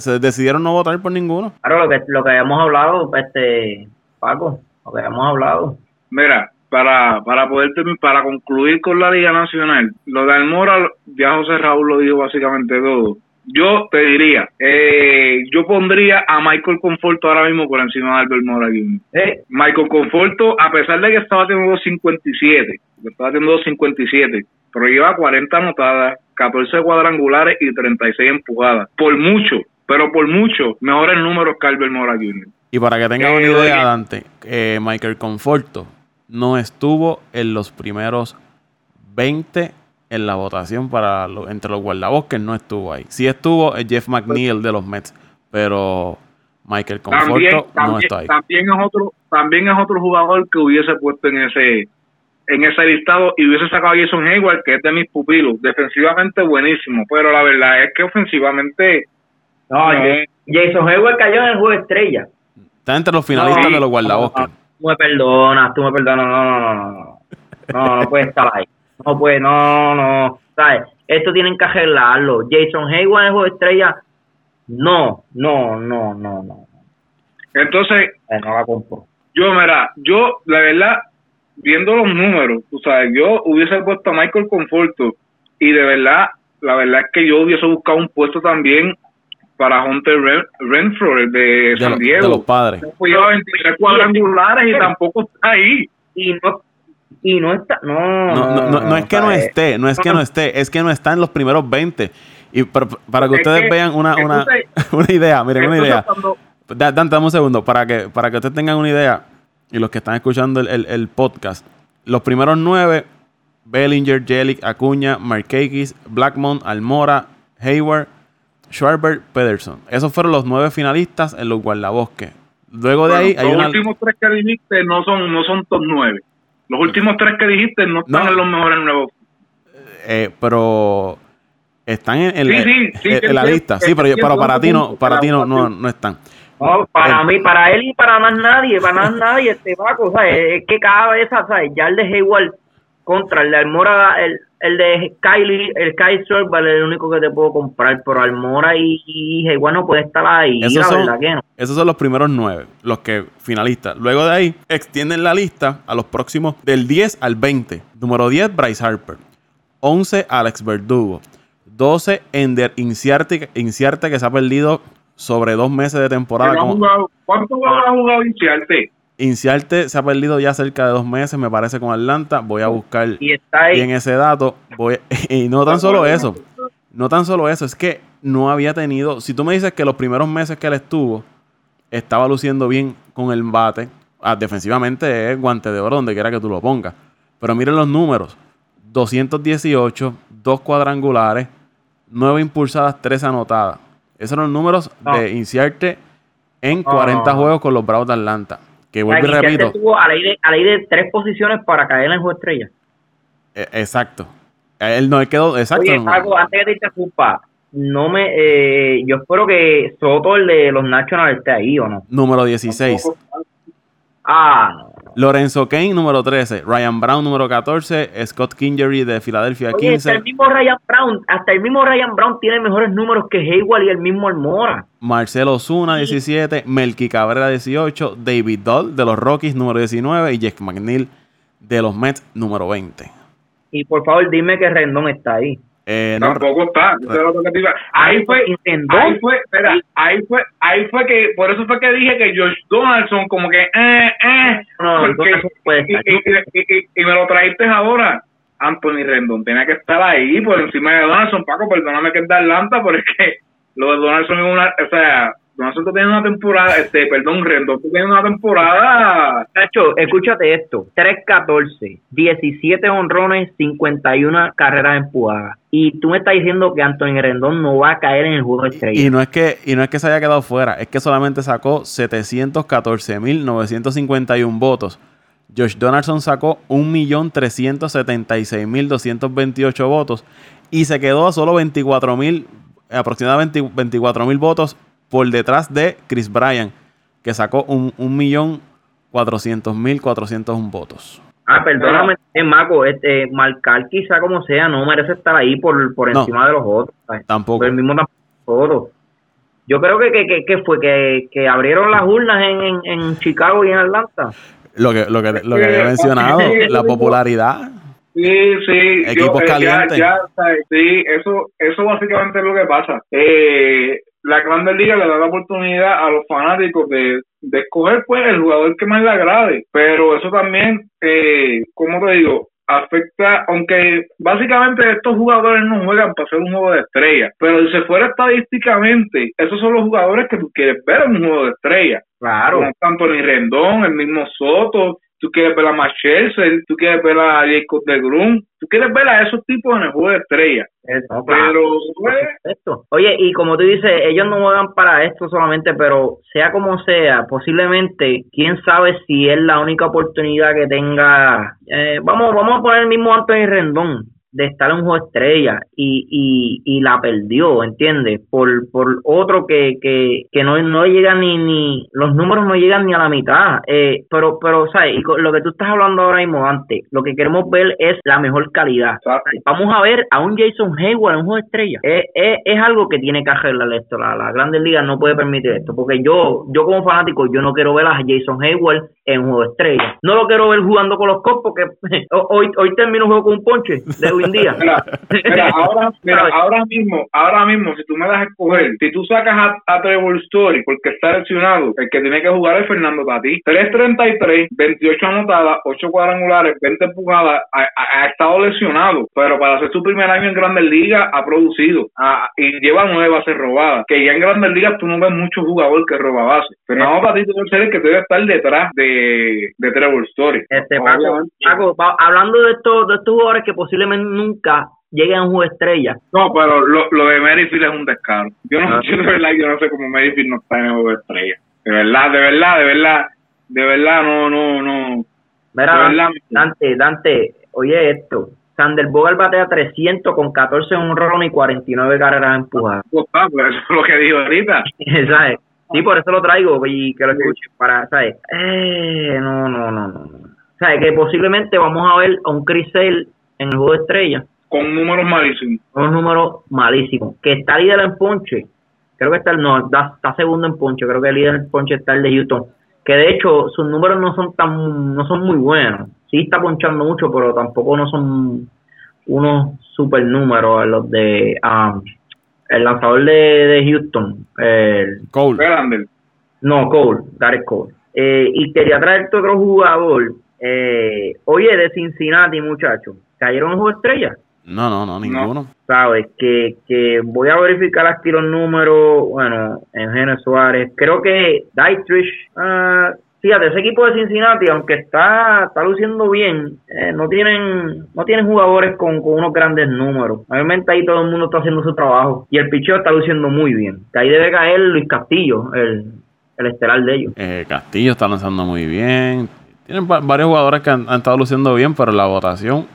se decidieron no votar por ninguno. Claro, lo que, lo que habíamos hablado, este, Paco, lo que habíamos hablado. Mira, para, para poder para concluir con la Liga Nacional, lo de Almora, ya José Raúl lo dijo básicamente todo. yo te diría, eh, yo pondría a Michael Conforto ahora mismo por encima de Albert Mora Jr. Eh, Michael Conforto, a pesar de que estaba teniendo 57, que estaba teniendo 57, pero lleva 40 anotadas, 14 cuadrangulares y 36 empujadas. Por mucho, pero por mucho, mejores números que Albert Mora Jr. Y para que tengan Eh, una idea. Dante, eh, Michael Conforto no estuvo en los primeros 20 en la votación para lo- entre los guardabosques, no estuvo ahí. Sí estuvo Jeff McNeil de los Mets, pero Michael Conforto También, no también, está ahí. también es otro, también es otro jugador que hubiese puesto en ese en ese listado y hubiese sacado a Jason Hayward, que es de mis pupilos, defensivamente buenísimo, pero la verdad es que ofensivamente no, No. Jason Hayward cayó en el juego estrella. Está entre los finalistas No, de los guardabosques. no, Tú me perdonas, tú me perdonas, no, no, no, no, no. No, no puede estar ahí. No puede, no, no. ¿Sabes? Esto tienen que arreglarlo. Jason Hayward en el juego estrella, no, no, no, no, no. entonces Eh, no la compro. yo mira, yo la verdad viendo los números, tú sabes, yo hubiese puesto a Michael Conforto y de verdad, la verdad es que yo hubiese buscado un puesto también para Hunter Ren- Renfro, el de De, San Diego. de los padres. Pues lleva 23 cuadrangulares y tampoco está ahí. Y no, y no está, no. No, no, no, no es que no esté, no es que no esté, es que no está en los primeros 20. Y para, para que Es ustedes que- vean una, una, <laughs> una idea, miren, una idea. Dante, dame un segundo, para que, para que ustedes tengan una idea, y los que están escuchando el, el- el podcast, los primeros nueve, Bellinger, Jelic, Acuña, Markakis, Blackmon, Almora, Hayward, Schwarber, Pederson. Esos fueron los nueve finalistas en los guardabosques. Luego de ahí hay los una... últimos tres que dijiste no son no son top 9. Los últimos tres que dijiste no están No. en los mejores nuevos. eh, pero están en, en- Sí, sí, sí, en- la lista. Sí, pero, pero para ti no, para ti no, no, no están. No, para mí, para él y para más nadie, para más nadie, este Paco, ¿sabes? Es que cada vez, ¿sabes? Ya el de Hayward contra el de Almora, el, el de Kylie, el Kyle Sorber es el único que te puedo comprar, pero Almora y, y Hayward no puede estar ahí, Esos la son- verdad que no. Esos son los primeros nueve, los que finalistas. Luego de ahí, extienden la lista a los próximos del 10 al 20. Número 10, Bryce Harper. 11, Alex Verdugo. 12, Ender Inciarte, Inciarte que se ha perdido sobre dos meses de temporada. Ha jugado- ¿Cuánto ha jugado Inciarte? Inciarte se ha perdido ya cerca de dos meses, me parece, con Atlanta. Voy a buscar Y está ahí. bien ese dato. Voy, <laughs> y no tan solo eso. No tan solo eso, es que no había tenido. Si tú me dices que los primeros meses que él estuvo, estaba luciendo bien con el bate. ah, defensivamente es guante de oro donde quiera que tú lo pongas. Pero miren los números: 218, dos cuadrangulares, 9 impulsadas, 3 anotadas. Esos son los números No. de Inciarte en No, 40 no. juegos con los Bravos de Atlanta. Que O sea, vuelvo y repito. a ley, de, a ley de tres posiciones para caer en el juego estrella. eh, exacto. Él no él quedó. Exacto. Oye. Paco, antes que te interrumpa, no me, eh, yo espero que Soto, el de los Nationals, esté ahí o no. Número 16. Ah, no. Lorenzo Kane, número 13. Ryan Brown, número 14. Scott Kingery de Filadelfia, Oye, hasta 15. el mismo Ryan Brown, hasta el mismo Ryan Brown tiene mejores números que Hayward y el mismo Almora. Marcelo Osuna, 17. Melky Cabrera, 18. David Doll de los Rockies, número 19. Y Jeff McNeil de los Mets, número 20. Y por favor, dime que Rendón está ahí. Eh, no, Tampoco está. eso es lo que te iba- Ahí fue, Rendón. ahí fue, espera, ahí fue, ahí fue que, por eso fue que dije que Josh Donaldson como que, eh, eh, No, porque- y- y- y- y me lo trajiste ahora. Anthony Rendon tenía que estar ahí por encima de Donaldson, Paco, perdóname que es de Atlanta, pero es que lo de Donaldson es una, o sea, Donaldson tú tienes una temporada, este, perdón, Rendon, tú tienes una temporada Nacho, escúchate esto: 3-14, 17 honrones, 51 carreras empujadas. Y tú me estás diciendo que Anthony Rendón no va a caer en el juego estrella. y no es que y no es que se haya quedado fuera, es que solamente sacó 714.951 votos. Josh Donaldson sacó 1.376.228 votos y se quedó a solo 24.000 aproximadamente 24.000 votos por detrás de Chris Bryan, que sacó un 1.400.401 votos. Ah, perdóname, eh, Maco, este, marcar quizá como sea, no merece estar ahí por, por No. encima de los otros. ¿sabes? Tampoco. Por el mismo tampoco. Yo creo que, que, que, que fue que, que abrieron las urnas en, en, en Chicago y en Atlanta. Lo que, lo que, lo que había Eh, mencionado, la popularidad. Sí, sí. Equipos eh, calientes. Ya, ya, ¿sabes? sí, eso, eso básicamente es lo que pasa. Eh, la Grandes Ligas le da la oportunidad a los fanáticos de, de escoger pues el jugador que más le agrade, pero eso también, eh, ¿cómo te digo? afecta, aunque básicamente estos jugadores no juegan para ser un juego de estrella, pero si se fuera estadísticamente, esos son los jugadores que tú quieres ver en un juego de estrella. Claro. Como Anthony Rendón, el mismo Soto, tú quieres ver a Machelsel, tú quieres ver a Jacob de Grun, tú quieres ver a esos tipos en el juego de estrella. Eso. Pero, pues. Oye, y como tú dices, ellos no juegan para esto solamente, pero sea como sea, posiblemente, quién sabe si es la única oportunidad que tenga. eh, vamos, vamos a poner el mismo Anthony Rendón de estar en un juego estrella y, y, y la perdió, ¿entiendes? Por, por otro que, que, que no, no llega ni, ni, los números no llegan ni a la mitad. Eh, pero, pero, ¿sabes? Y con lo que tú estás hablando ahora mismo antes, lo que queremos ver es la mejor calidad. Vamos a ver a un Jason Hayward en un juego estrella. Es, es, es algo que tiene que arreglar esto. La, la Grandes Ligas no puede permitir esto. Porque yo, yo como fanático, yo no quiero ver a Jason Hayward en juego estrella. No lo quiero ver jugando con los Cubs porque <laughs> hoy, hoy termino un juego con un ponche de hoy en día. Mira, mira, <laughs> ahora, mira, ahora mismo, ahora mismo, si tú me das a escoger, si tú sacas a, a Trevor Story porque está lesionado, el que tiene que jugar es Fernando Tati. 3.33, 28 anotadas, 8 cuadrangulares, 20 empujadas, ha, ha- ha estado lesionado, pero para hacer su primer año en Grandes Ligas ha producido y lleva nueve bases robadas. Que ya en Grandes Ligas tú no ves mucho jugador que roba bases. Fernando Tati debe ser el que debe estar detrás de, de Trevor Story. Este, Paco. Paco, hablando de estos, de estos jugadores que posiblemente nunca lleguen a un juego de estrella. No, pero lo, lo de Merrifield es un descaro. Yo no, Ah. yo de verdad, yo no sé cómo Merrifield no está en el juego de estrella. De verdad, de verdad, de verdad, de verdad, no, no, no. Mira, De verdad. Dante, Dante, oye esto. Sander Bogart batea 300 con 14 honrones y 49 carreras empujadas. Pues, ah, pues eso es lo que dijo ahorita. <laughs> ¿Sabes? Sí, por eso lo traigo y que lo escuchen para, ¿sabes? Eh, no, no, no, no. ¿Sabes? Que posiblemente vamos a ver a un Chris Sale en el juego de estrella Con números malísimos. unos números malísimos. Que está líder en ponche. Creo que está, el- no, está, está segundo en ponche. Creo que el líder en ponche está el de Houston. Que de hecho sus números no son tan, no son muy buenos. Sí está ponchando mucho, pero tampoco no son unos super números los de um, el lanzador de, de Houston. El, Cole. No, Cole, Gareth Cole. Eh, y quería traerte otro jugador. Eh, oye, de Cincinnati, muchachos. ¿Cayeron en juego de estrella? No, no, no, ninguno. sabes que, que voy a verificar aquí los números bueno Eugenio Suárez creo que Dietrich ah, fíjate ese equipo de Cincinnati aunque está está luciendo bien eh, no tienen no tienen jugadores con, con unos grandes números obviamente ahí todo el mundo está haciendo su trabajo y el picheo está luciendo muy bien que ahí debe caer Luis Castillo el, el estelar de ellos Eh, Castillo está lanzando muy bien. Tienen va- varios jugadores que han, han estado luciendo bien, pero la votación,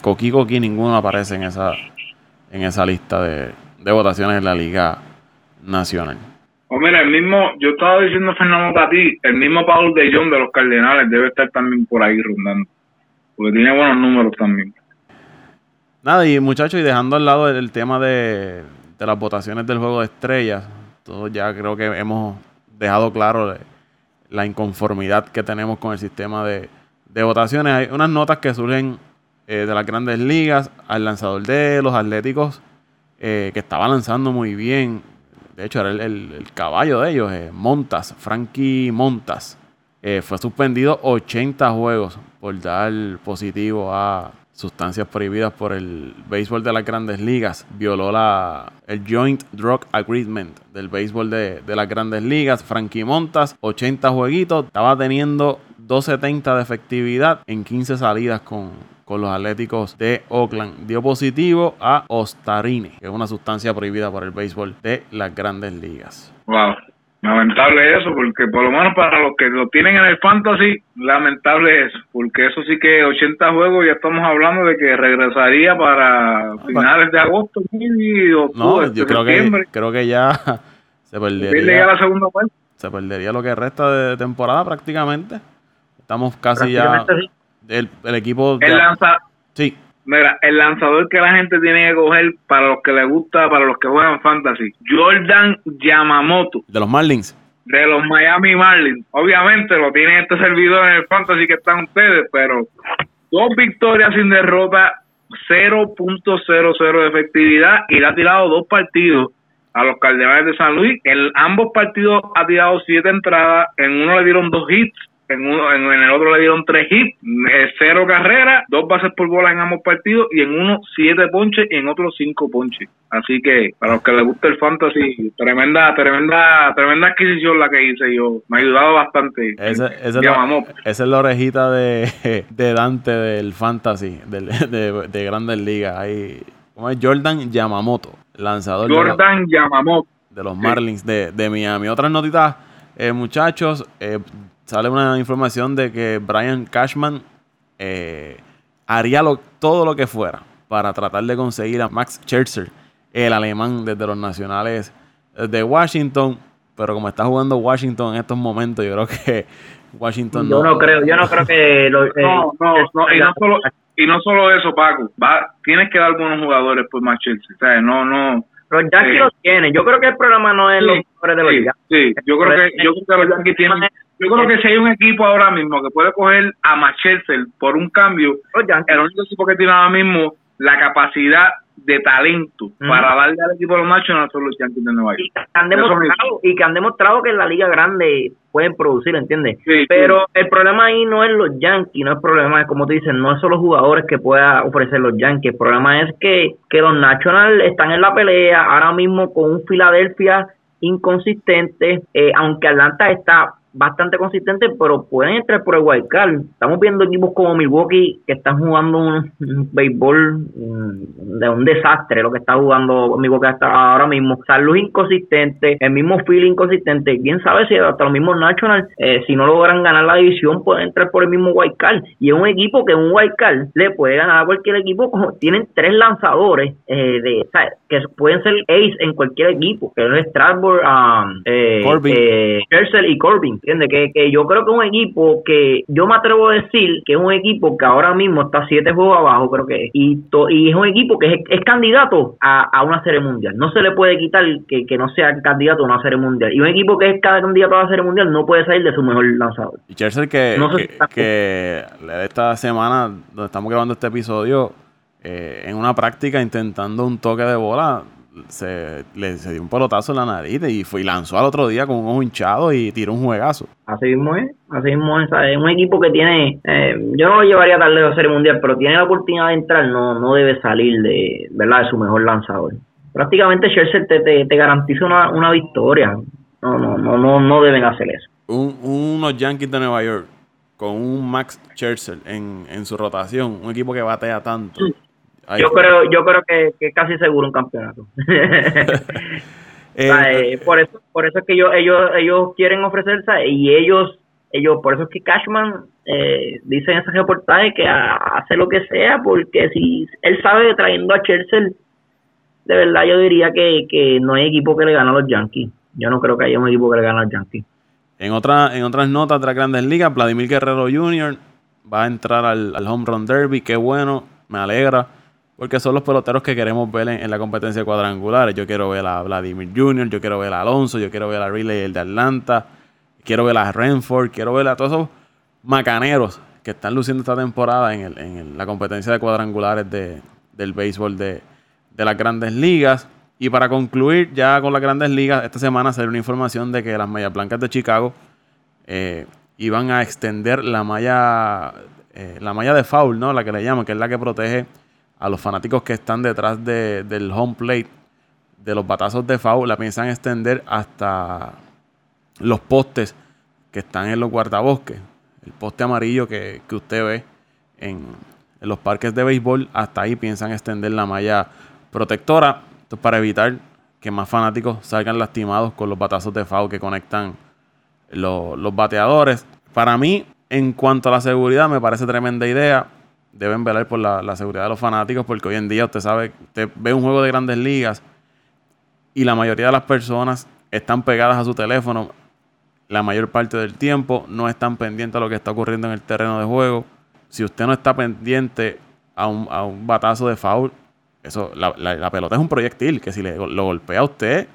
Coqui Coqui, ninguno aparece en esa, en esa lista de, de votaciones en la Liga Nacional. O mira, el mismo, yo estaba diciendo Fernando Tati, el mismo Paul de Jong de los Cardenales debe estar también por ahí rondando. Porque tiene buenos números también. Nada, y muchachos, y dejando al lado el, tema de, de las votaciones del juego de estrellas, todos ya creo que hemos dejado claro de- la inconformidad que tenemos con el sistema de, de votaciones. Hay unas notas que surgen eh, de las grandes ligas al lanzador de los Atléticos, eh, que estaba lanzando muy bien. De hecho, era el, el- el caballo de ellos, eh, Montas, Frankie Montas. Eh, fue suspendido 80 juegos por dar positivo a sustancias prohibidas por el béisbol de las grandes ligas. Violó la, el Joint Drug Agreement del béisbol de, de las grandes ligas. Frankie Montas, 80 jueguitos. Estaba teniendo 270 de efectividad en 15 salidas con, con los Atléticos de Oakland. Dio positivo a Ostarine, que es una sustancia prohibida por el béisbol de las grandes ligas. Wow. Lamentable eso, porque por lo menos para los que lo tienen en el fantasy, lamentable eso, porque eso sí que 80 juegos ya estamos hablando de que regresaría para finales de agosto y No, octubre, yo creo que, creo que ya <laughs> se perdería, la segunda parte. se perdería lo que resta de temporada prácticamente. Estamos casi ya. Sí. El, el equipo. El lanza, sí, mira, el lanzador que la gente tiene que coger para los que les gusta, para los que juegan fantasy, Jordan Yamamoto de los Marlins. de los Miami Marlins. Obviamente lo tiene este servidor en el fantasy que están ustedes, pero dos victorias sin derrota, 0.00 de efectividad y le ha tirado dos partidos a los Cardenales de San Luis. En ambos partidos ha tirado siete entradas, en uno le dieron dos hits en, uno, en, el otro le dieron tres hits, eh, cero carreras, dos bases por bola en ambos partidos y en uno siete ponches y en otro cinco ponches. Así que para los que les gusta el fantasy, tremenda, tremenda, tremenda adquisición la que hice yo. Me ha ayudado bastante. Ese esa es la orejita de, <laughs> de Dante del fantasy, <laughs> de, de, Grandes Ligas. Ahí, ¿cómo es? Jordan Yamamoto, lanzador. Jordan Yamamoto. De los Marlins de, de Miami. Otras notitas, eh, muchachos. Eh, sale una información de que Brian Cashman eh, haría todo lo que fuera para tratar de conseguir a Max Scherzer, el alemán desde los nacionales de Washington. Pero como está jugando Washington en estos momentos, yo creo que Washington yo no, creo, yo no creo que no, no, no, y no solo y no solo eso, Paco, va, tienes que dar buenos jugadores por Max Scherzer, o sea, no, no, los Yankees eh, lo tienen. Yo creo que el problema no es los jugadores de los Yankees. Sí, yo creo que, yo creo que los Yankees tienen yo creo que si hay un equipo ahora mismo que puede coger a Machelsel por un cambio, el único equipo que tiene ahora mismo la capacidad de talento para darle al equipo de los Nationals son los Yankees de Nueva York. Y que han demostrado, y que, han demostrado que en la liga grande pueden producir, ¿entiendes? Pero el problema ahí no es los Yankees, no es el problema, es como tú dices, no solo los jugadores que pueda ofrecer los Yankees, el problema es que, que los Nationals están en la pelea ahora mismo con un Filadelfia inconsistente, eh, aunque Atlanta está bastante consistente, pero pueden entrar por el wild card. Estamos viendo equipos como Milwaukee que están jugando un, béisbol mm, de un desastre, lo que está jugando Milwaukee hasta ahora mismo. Salud inconsistente, el mismo feeling inconsistente. Quién sabe si hasta los mismos Nationals, eh, si no logran ganar la división, pueden entrar por el mismo wild card. Y es un equipo que un wild card le puede ganar a cualquier equipo. Como tienen tres lanzadores eh, de, que pueden ser ace en cualquier equipo, que es Strasbourg, um, eh, eh y Corbin que, que yo creo que es un equipo que yo me atrevo a decir que es un equipo que ahora mismo está siete juegos abajo, creo que es, y, y es un equipo que es, candidato a, una serie mundial. No se le puede quitar que, no sea candidato a una serie mundial. Y un equipo que es cada candidato a la serie mundial no puede salir de su mejor lanzador. Y Chelsea que, que, esta semana, donde estamos grabando este episodio, eh, en una práctica intentando un toque de bola, se, le, se dio un pelotazo en la nariz y, fue, y lanzó al otro día con un ojo hinchado y tiró un juegazo. Así mismo es, así mismo es. Es un equipo que tiene, eh, yo no lo llevaría tarde a Serie Mundial, pero tiene la oportunidad de entrar, no, no debe salir de, ¿verdad? de su mejor lanzador. Prácticamente Scherzer te, te, garantiza una, una victoria. No, no, no, no, no deben hacer eso. Un, unos Yankees de Nueva York con un Max Scherzer en, en su rotación, un equipo que batea tanto yo creo, yo creo que, que casi seguro un campeonato. <laughs> Eh, eh, por eso, por eso es que ellos, ellos, ellos quieren ofrecerse y ellos, ellos, por eso es que Cashman eh, dice en ese reportaje que hace lo que sea, porque si él sabe trayendo a Chelsea, de verdad yo diría que, que no hay equipo que le gane a los Yankees. Yo no creo que haya un equipo que le gane a los Yankees. En, otra, en otras notas de las grandes ligas, Vladimir Guerrero Jr. va a entrar al, al Home Run Derby, qué bueno, me alegra porque son los peloteros que queremos ver en, la competencia cuadrangular. Yo quiero ver a Vladimir Jr., yo quiero ver a Alonso, yo quiero ver a Riley el de Atlanta, quiero ver a Renford, quiero ver a todos esos macaneros que están luciendo esta temporada en, la competencia de cuadrangulares del béisbol de, las grandes ligas. Y para concluir ya con las grandes ligas, esta semana salió una información de que las Mallas Blancas de Chicago eh, iban a extender la malla, eh, la malla de foul, ¿no? La que le llaman, que es la que protege a los fanáticos que están detrás del home plate, de los batazos de foul, la piensan extender hasta los postes que están en los guardabosques. El poste amarillo que, usted ve en, los parques de béisbol, hasta ahí piensan extender la malla protectora. Para evitar que más fanáticos salgan lastimados con los batazos de foul que conectan los bateadores. Para mí, en cuanto a la seguridad, me parece tremenda idea deben velar por la, seguridad de los fanáticos, porque hoy en día usted sabe, usted ve un juego de grandes ligas y la mayoría de las personas están pegadas a su teléfono la mayor parte del tiempo, no están pendientes a lo que está ocurriendo en el terreno de juego. Si usted no está pendiente a un, a un batazo de foul, eso, la, pelota es un proyectil que si le, lo golpea a usted,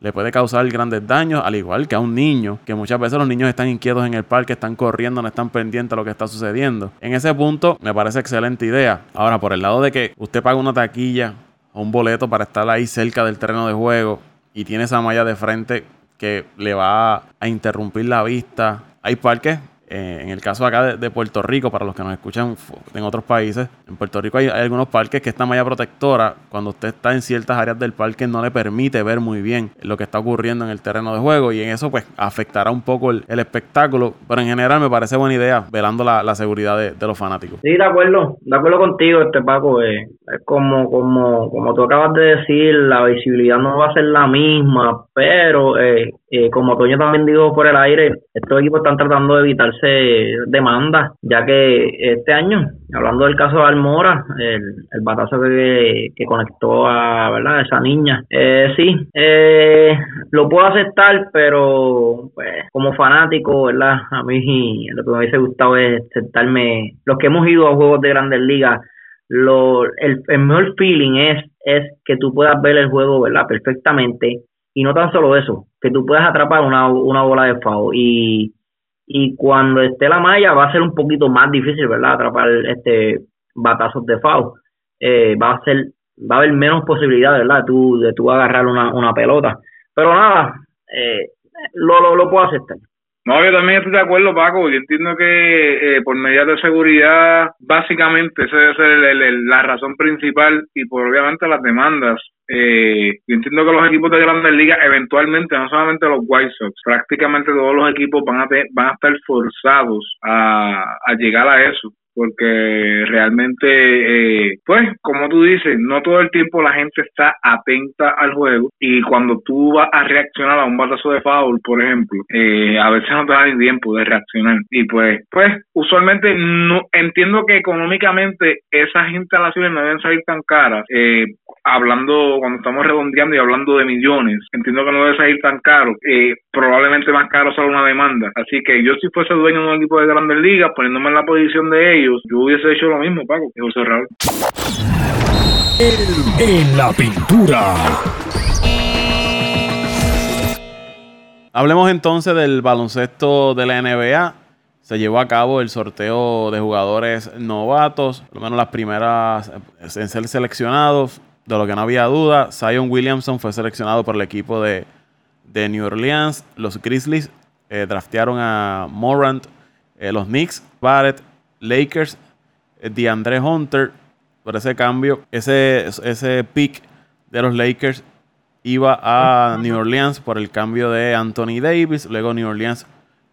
le puede causar grandes daños, al igual que a un niño, que muchas veces los niños están inquietos en el parque, están corriendo, no están pendientes a lo que está sucediendo. En ese punto me parece excelente idea. Ahora, por el lado de que usted paga una taquilla o un boleto para estar ahí cerca del terreno de juego y tiene esa malla de frente que le va a interrumpir la vista. Hay parques eh, en el caso acá de, Puerto Rico, para los que nos escuchan en otros países, en Puerto Rico hay, algunos parques que esta malla protectora, cuando usted está en ciertas áreas del parque, no le permite ver muy bien lo que está ocurriendo en el terreno de juego y en eso pues afectará un poco el, espectáculo, pero en general me parece buena idea velando la, seguridad de, los fanáticos. Sí, de acuerdo, de acuerdo contigo, este Paco, eh, es como, como, como tú acabas de decir, la visibilidad no va a ser la misma, pero eh, eh, como Toño también dijo por el aire, estos equipos están tratando de evitarse demandas, ya que este año, hablando del caso de Almora, el, el batazo que, que conectó a ¿verdad? esa niña, eh, sí, eh, lo puedo aceptar, pero pues, como fanático, ¿verdad? A mí lo que me hubiese gustado es sentarme, los que hemos ido a juegos de grandes ligas, lo, el, el mejor feeling es, es que tú puedas ver el juego, ¿verdad? Perfectamente y no tan solo eso, que tú puedas atrapar una, una bola de FAO y, y cuando esté la malla va a ser un poquito más difícil, ¿verdad? Atrapar este batazos de FAO. Eh, va a ser va a haber menos posibilidad, ¿verdad? Tú, de tú agarrar una, una pelota. Pero nada, eh, lo, lo, lo puedo aceptar. No, yo también estoy de acuerdo, Paco. Yo entiendo que eh, por medidas de seguridad, básicamente, esa debe ser la razón principal y por obviamente las demandas. Eh, yo entiendo que los equipos de grandes ligas, eventualmente, no solamente los White Sox, prácticamente todos los equipos van a, van a estar forzados a llegar a eso porque realmente, eh, pues, como tú dices, no todo el tiempo la gente está atenta al juego y cuando tú vas a reaccionar a un batazo de foul, por ejemplo, eh, a veces no te da ni tiempo de reaccionar y pues, pues, usualmente no entiendo que económicamente esas instalaciones no deben salir tan caras. Eh, hablando, cuando estamos redondeando y hablando de millones, entiendo que no debe salir tan caro. Eh, probablemente más caro sale una demanda. Así que yo si fuese dueño de un equipo de grandes ligas, poniéndome en la posición de ellos, yo hubiese hecho lo mismo, Paco, que José Raúl. En la pintura. Hablemos entonces del baloncesto de la NBA. Se llevó a cabo el sorteo de jugadores novatos, por lo menos las primeras en ser seleccionados de lo que no había duda, Zion Williamson fue seleccionado por el equipo de, New Orleans. Los Grizzlies eh, draftearon a Morant. Eh, los Knicks, Barrett, Lakers, eh, DeAndre Hunter. Por ese cambio, ese, ese pick de los Lakers iba a New Orleans por el cambio de Anthony Davis. Luego New Orleans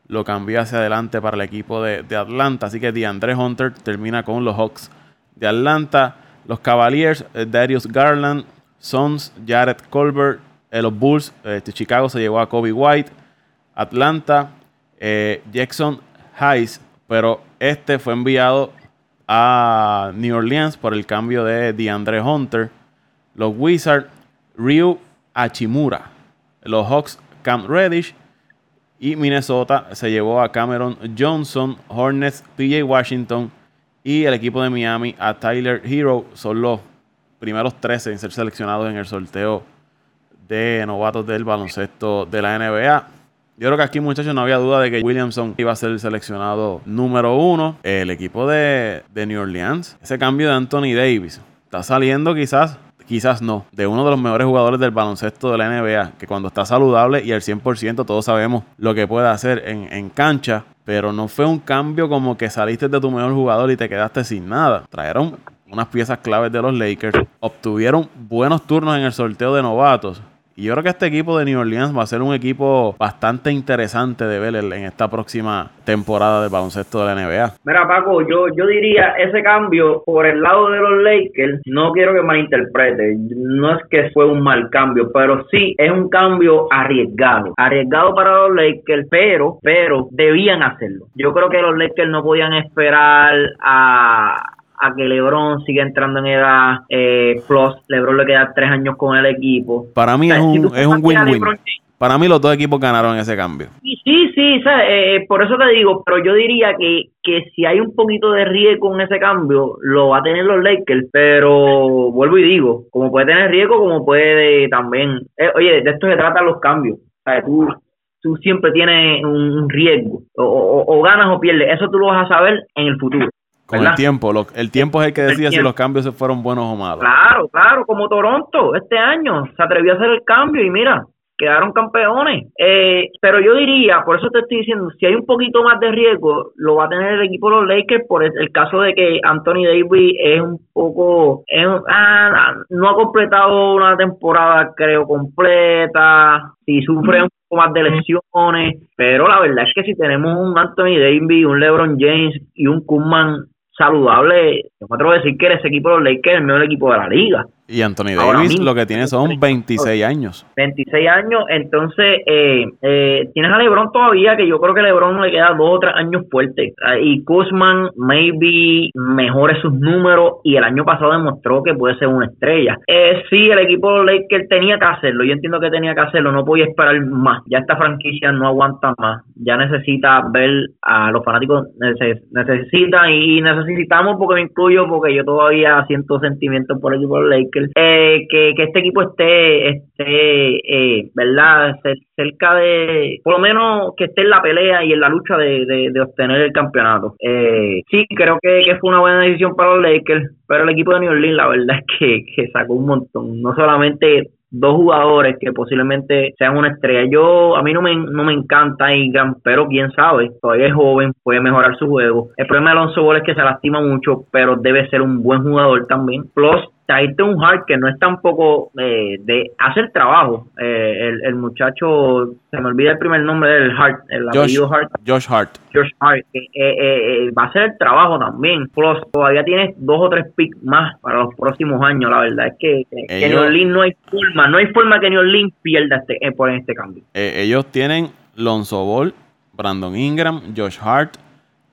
lo cambió hacia adelante para el equipo de, de Atlanta. Así que DeAndre Hunter termina con los Hawks de Atlanta. Los Cavaliers, eh, Darius Garland, Sons, Jared Colbert, eh, los Bulls, este, Chicago se llevó a Kobe White, Atlanta, eh, Jackson Hayes, pero este fue enviado a New Orleans por el cambio de DeAndre Hunter. Los Wizards, Ryu Achimura. Los Hawks, Cam Reddish. Y Minnesota se llevó a Cameron Johnson, Hornets, PJ Washington, y el equipo de Miami a Tyler Hero son los primeros 13 en ser seleccionados en el sorteo de novatos del baloncesto de la NBA. Yo creo que aquí, muchachos, no había duda de que Williamson iba a ser el seleccionado número uno. El equipo de, de New Orleans, ese cambio de Anthony Davis, está saliendo quizás quizás no, de uno de los mejores jugadores del baloncesto de la NBA, que cuando está saludable y al 100% todos sabemos lo que puede hacer en, en cancha, pero no fue un cambio como que saliste de tu mejor jugador y te quedaste sin nada. Trajeron unas piezas claves de los Lakers, obtuvieron buenos turnos en el sorteo de novatos y yo creo que este equipo de New Orleans va a ser un equipo bastante interesante de ver en esta próxima temporada de baloncesto de la NBA. Mira, Paco, yo, yo diría ese cambio por el lado de los Lakers, no quiero que malinterprete, no es que fue un mal cambio, pero sí es un cambio arriesgado. Arriesgado para los Lakers, pero, pero debían hacerlo. Yo creo que los Lakers no podían esperar a a que LeBron siga entrando en edad. Eh, plus, LeBron le queda tres años con el equipo. Para mí es un, es un win-win. Para mí los dos equipos ganaron ese cambio. Sí, sí, sí, eh, por eso te digo, pero yo diría que, que si hay un poquito de riesgo en ese cambio, lo va a tener los Lakers, pero vuelvo y digo, como puede tener riesgo, como puede también, eh, oye, de esto se tratan los cambios, ¿sabes? Tú, tú siempre tienes un riesgo, o, o, ganas o pierdes, eso tú lo vas a saber en el futuro. Con el tiempo, el tiempo es el que decide si los cambios se fueron buenos o malos. Claro, claro, como Toronto este año se atrevió a hacer el cambio y mira, quedaron campeones. Eh, pero yo diría, por eso te estoy diciendo, si hay un poquito más de riesgo, lo va a tener el equipo de los Lakers por el, caso de que Anthony Davis es un poco, ah, no ha completado una temporada creo completa, si sufre un poco más de lesiones, pero la verdad es que si tenemos un Anthony Davis, un LeBron James y un Kuzman 上午好嘞 a decir que ese equipo de los Lakers es el mejor equipo de la liga. Y Anthony Davis lo que tiene son 26 años. 26 años, entonces eh, eh, tienes a LeBron todavía, que yo creo que a LeBron le queda dos o tres años fuertes. Ah, y Kuzman maybe mejore sus números y el año pasado demostró que puede ser una estrella. Eh, sí, el equipo de los Lakers tenía que hacerlo, yo entiendo que tenía que hacerlo, no podía esperar más. Ya esta franquicia no aguanta más, ya necesita ver a los fanáticos, necesita y necesitamos, porque me incluyo, porque yo todavía siento sentimientos por el equipo de los Lakers eh, que, este equipo esté, esté eh, ¿verdad? Cerca de, por lo menos que esté en la pelea y en la lucha de, obtener el campeonato. Eh, sí, creo que, fue una buena decisión para los Lakers, pero el equipo de New Orleans la verdad es que, que sacó un montón. No solamente dos jugadores que posiblemente sean una estrella. Yo, a mí no me, no me encanta Ingram, pero quién sabe, todavía es joven, puede mejorar su juego. El problema de Alonso Ball es que se lastima mucho, pero debe ser un buen jugador también. Plus, un Hart que no es tampoco eh, de hacer trabajo. Eh, el, el, muchacho, se me olvida el primer nombre del Hart, el apellido Hart. Josh Hart. Josh Hart, eh, eh, va a hacer el trabajo también. Plus, todavía tienes dos o tres picks más para los próximos años. La verdad es que, que, New Orleans no hay forma, no hay forma que New Orleans pierda este, por este cambio. ellos tienen Lonzo Ball, Brandon Ingram, Josh Hart,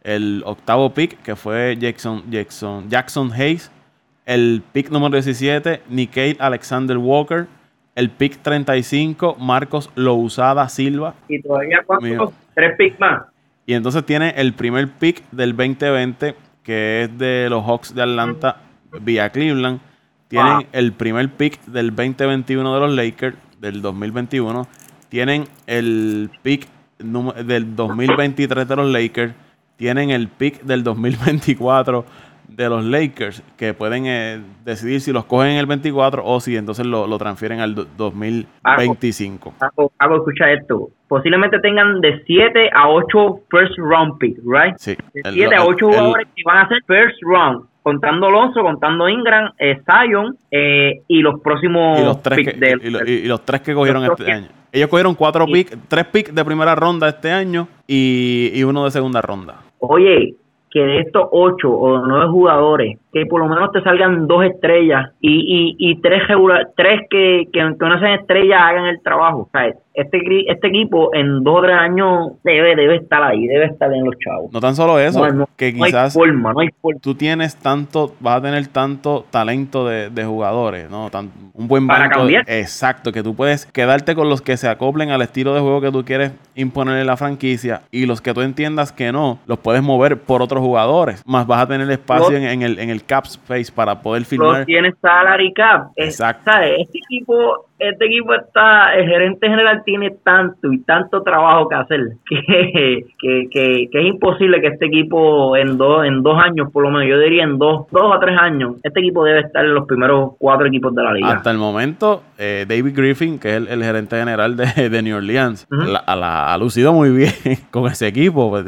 el octavo pick que fue Jackson, Jackson, Jackson Hayes el pick número 17, Nikkei Alexander Walker. El pick 35, Marcos Lousada Silva. Y todavía cuántos? Tres picks más. Y entonces tiene el primer pick del 2020, que es de los Hawks de Atlanta vía Cleveland. Tienen el primer pick del 2021 de los Lakers, del 2021. Tienen el pick del 2023 de los Lakers. Tienen el pick del 2024 de los Lakers que pueden eh, decidir si los cogen en el 24 o si entonces lo, transfieren al 2025. Hago, escucha esto. Posiblemente tengan de 7 a 8 first round picks, right? Sí. De 7 a 8 jugadores que van a ser first round. Contando Alonso, contando Ingram, eh, Zion eh, y los próximos y los tres que, y, los tres que cogieron este año. Ellos cogieron cuatro picks, tres picks de primera ronda este año y, y uno de segunda ronda. Oye, que de estos ocho o nueve jugadores, que por lo menos te salgan dos estrellas y, y, y tres, tres que, que, que no sean estrellas hagan el trabajo. O sea, este, este equipo en dos o tres años debe, debe estar ahí, debe estar en los chavos. No tan solo eso, que quizás forma, no hay forma. tú tienes tanto, vas a tener tanto talento de, de jugadores, ¿no? Tan, un buen Para cambiar. Exacto, que tú puedes quedarte con los que se acoplen al estilo de juego que tú quieres imponer en la franquicia y los que tú entiendas que no, los puedes mover por otros jugadores. Más vas a tener espacio en, en, el, en el cap space para poder filmar. Tienes salary cap. Exacto. Este equipo este equipo está, el gerente general tiene tanto y tanto trabajo que hacer <laughs> que, que, es imposible que este equipo en dos, en dos años, por lo menos, yo diría en dos, dos a tres años, este equipo debe estar en los primeros cuatro equipos de la liga. Hasta el momento, eh, David Griffin, que es el, gerente general de, New Orleans, ha lucido muy bien <laughs> con ese equipo. Pues,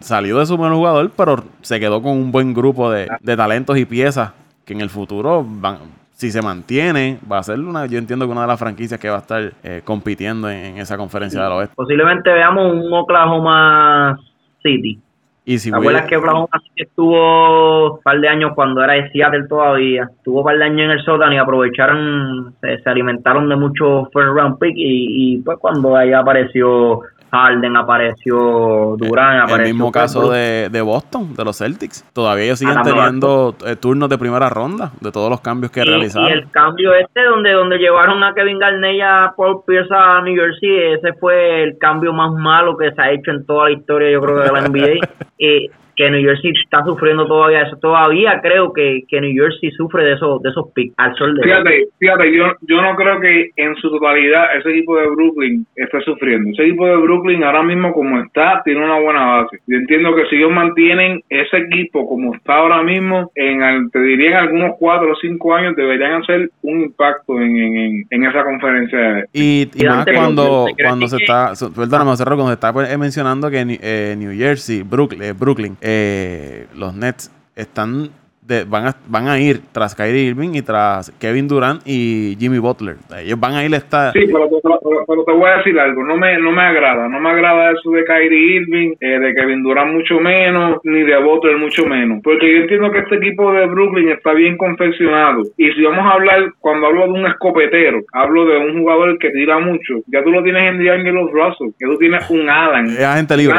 salió de su buen jugador, pero se quedó con un buen grupo de, de talentos y piezas que en el futuro van si se mantiene, va a ser una, yo entiendo que una de las franquicias que va a estar eh, compitiendo en, esa conferencia del oeste. Posiblemente veamos un Oklahoma City. Y si ¿Te acuerdas que Oklahoma City estuvo un par de años cuando era de Seattle todavía? Estuvo un par de años en el sótano y aprovecharon, se, alimentaron de muchos first round pick y, y pues cuando ahí apareció Harden, apareció Durán, apareció... El mismo caso de, de, Boston, de los Celtics. Todavía ellos siguen teniendo eh, turnos de primera ronda de todos los cambios que realizaron. Y el cambio este donde, donde llevaron a Kevin Garnett y a Paul Pierce a New Jersey, ese fue el cambio más malo que se ha hecho en toda la historia, yo creo, de la NBA. y <laughs> que New Jersey está sufriendo todavía eso. Todavía creo que, que New Jersey sufre de esos de esos picks al sol de Fíjate, fíjate, yo, yo no creo que en su totalidad ese equipo de Brooklyn esté sufriendo. Ese equipo de Brooklyn ahora mismo como está, tiene una buena base. Yo entiendo que si ellos mantienen ese equipo como está ahora mismo, en te diría en algunos cuatro o cinco años deberían hacer un impacto en, en, en esa conferencia. Y, y, más cuando, cuando se está, perdóname, cuando se está pues, mencionando que eh, New Jersey, Brooklyn, eh, Brooklyn eh, los Nets están van, a, van a ir tras Kyrie Irving y tras Kevin Durant y Jimmy Butler. Ellos van a ir a estar. Sí, pero, te voy a decir algo. No me, no me agrada. No me agrada eso de Kyrie Irving, eh, de Kevin Durant mucho menos, ni de Butler mucho menos. Porque yo entiendo que este equipo de Brooklyn está bien confeccionado. Y si vamos a hablar, cuando hablo de un escopetero, hablo de un jugador que tira mucho. Ya tú lo tienes en D'Angelo Russell, que tú tienes un Alan. Es agente libre.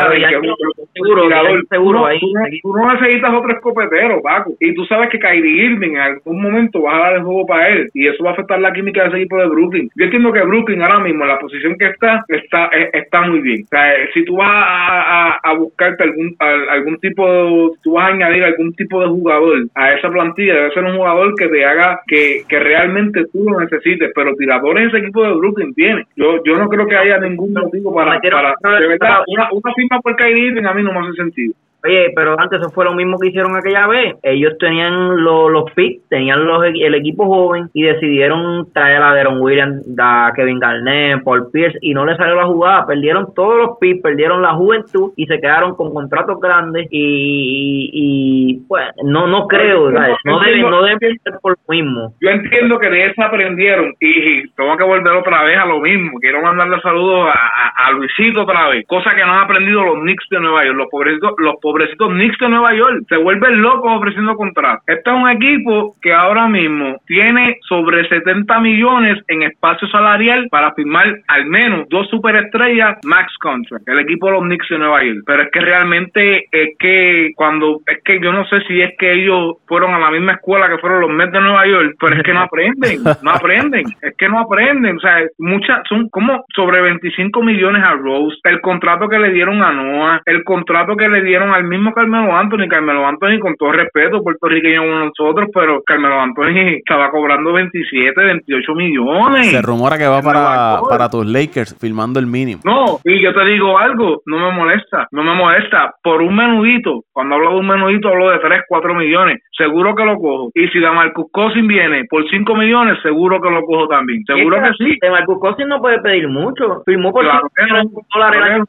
seguro, seguro, ahí. Tú, no necesitas otro escopetero, Paco. Y tú sabes que Kyrie Irving en algún momento va a dar el juego para él y eso va a afectar la química de ese equipo de Brooklyn. Yo entiendo que Brooklyn ahora mismo en la posición que está está eh, está muy bien. O sea, eh, si tú vas a, a, buscarte algún algún tipo, tú vas a añadir algún tipo de jugador a esa plantilla, debe ser un jugador que te haga que, que realmente tú lo necesites, pero tiradores ese equipo de Brooklyn tiene. Yo yo no creo que haya ningún motivo para, para de verdad, una, una firma por Kyrie Irving a mí no me hace sentido. Oye, pero antes eso fue lo mismo que hicieron aquella vez. Ellos tenían los picks, tenían los, el equipo joven y decidieron traer a Deron Williams, a Kevin Garnett, Paul Pierce y no les salió la jugada. Perdieron todos los picks, perdieron la juventud y se quedaron con contratos grandes y, y, pues no no creo, no deben no deben ser por lo mismo. Yo entiendo que de eso aprendieron y, tengo que volver otra vez a lo mismo. Quiero mandarle saludos a, a, Luisito otra vez, cosa que no han aprendido los Knicks de Nueva York, los pobrecitos, los pobrecitos Knicks de Nueva York. Se vuelven locos ofreciendo contratos. Este es un equipo que ahora mismo tiene sobre 70 millones en espacio salarial para firmar al menos dos superestrellas max contract. El equipo de los Knicks de Nueva York. Pero es que realmente es que cuando, es que yo no sé si es que ellos fueron a la misma escuela que fueron los Mets de Nueva York, pero es que no aprenden, no aprenden, es que no aprenden. O sea, muchas, son como sobre 25 millones a Rose, el contrato que le dieron a Noah, el contrato que le dieron al mismo Carmelo Anthony, Carmelo Anthony con todo respeto, puertorriqueño como nosotros, pero Carmelo Anthony <laughs> estaba cobrando 27, 28 millones. Se rumora que va para, para tus Lakers filmando el mínimo. No, y yo te digo algo, no me molesta, no me molesta. Por un menudito, cuando hablo de un menudito hablo de 3, 4 millones, seguro que lo cojo. Y si Marcus Cosin viene por 5 millones, seguro que lo cojo también. Seguro que, sí. De Marcus Cosin no puede pedir mucho. Firmó por claro 5 dólares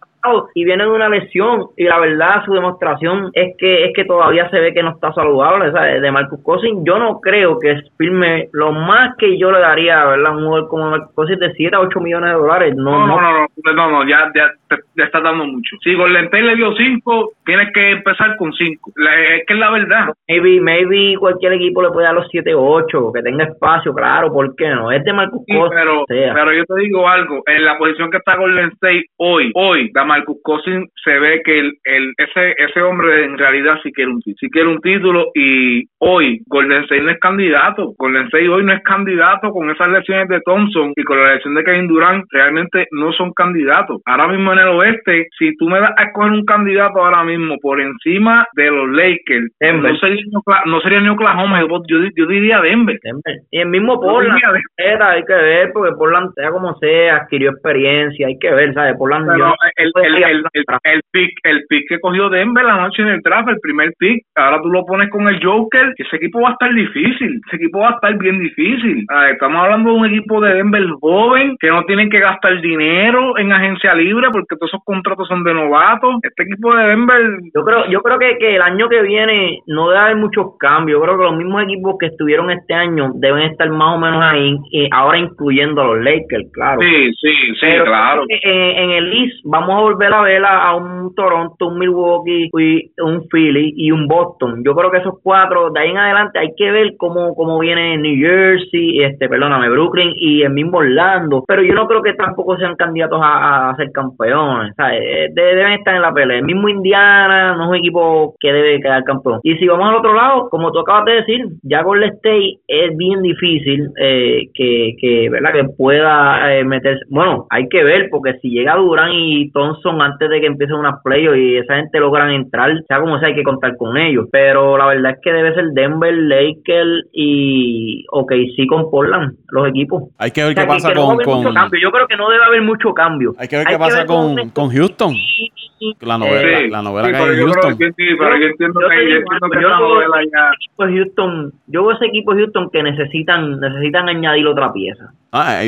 y viene de una lesión y la verdad su demostración es que es que todavía se ve que no está saludable ¿sabes? de Marcus Cousins yo no creo que firme lo más que yo le daría ¿verdad? un jugador como Marcus Cousins de 7 a 8 millones de dólares no no no no, no, no ya, ya te, está dando mucho si Golden le dio 5 tienes que empezar con 5 es que es la verdad maybe, maybe cualquier equipo le puede dar los 7 o 8 que tenga espacio claro ¿por qué no? este Marcus Cousins pero, pero yo te digo algo en la posición que está Golden State hoy hoy Marcus Cousins se ve que el, el, ese, ese hombre en realidad sí quiere un sí quiere un título y hoy Golden State no es candidato, Golden State hoy no es candidato con esas lesiones de Thompson y con la elección de Kevin Durant realmente no son candidatos. Ahora mismo en el oeste, si tú me das a escoger un candidato ahora mismo por encima de los Lakers, no sería, no sería ni Oklahoma, yo, yo diría Denver. Y el mismo Portland, hay que ver porque Portland sea como sea, adquirió experiencia, hay que ver, ¿sabes? Portland el, el, el, pick, el pick que cogió Denver la noche en el draft, el primer pick, ahora tú lo pones con el Joker, ese equipo va a estar difícil, ese equipo va a estar bien difícil. estamos hablando de un equipo de Denver joven, que no tienen que gastar dinero en agencia libre porque todos esos contratos son de novatos. Este equipo de Denver... Yo creo yo creo que, que el año que viene no debe haber muchos cambios. Yo creo que los mismos equipos que estuvieron este año deben estar más o menos ahí, ahora incluyendo a los Lakers, claro. Sí, sí, sí, claro. En, en el East vamos a volver a ver a, un Toronto, un Milwaukee, un Philly y un Boston. Yo creo que esos cuatro, de ahí en adelante, hay que ver cómo, cómo viene New Jersey, este, perdóname, Brooklyn y el mismo Orlando. Pero yo no creo que tampoco sean candidatos a, ser campeones. Eh, deben estar en la pelea. El mismo Indiana no es un equipo que debe quedar campeón. Y si vamos al otro lado, como tú acabas de decir, ya Golden State es bien difícil eh, que, que, ¿verdad? que pueda eh, meterse. Bueno, hay que ver, porque si llega Durán y antes de que empiecen unas playoffs y esa gente logran entrar, sea como sea, hay que contar con ellos. Pero la verdad es que debe ser Denver, Lakers y OKC con Portland, los equipos. Hay que ver qué pasa con, Yo creo que no debe haber mucho cambio. Hay que ver qué pasa con, con, Houston. La novela, la novela que hay en Houston. pero yo entiendo que, yo entiendo que esa novela ya... Houston, yo veo ese equipo Houston que necesitan necesitan añadir otra pieza. Ah,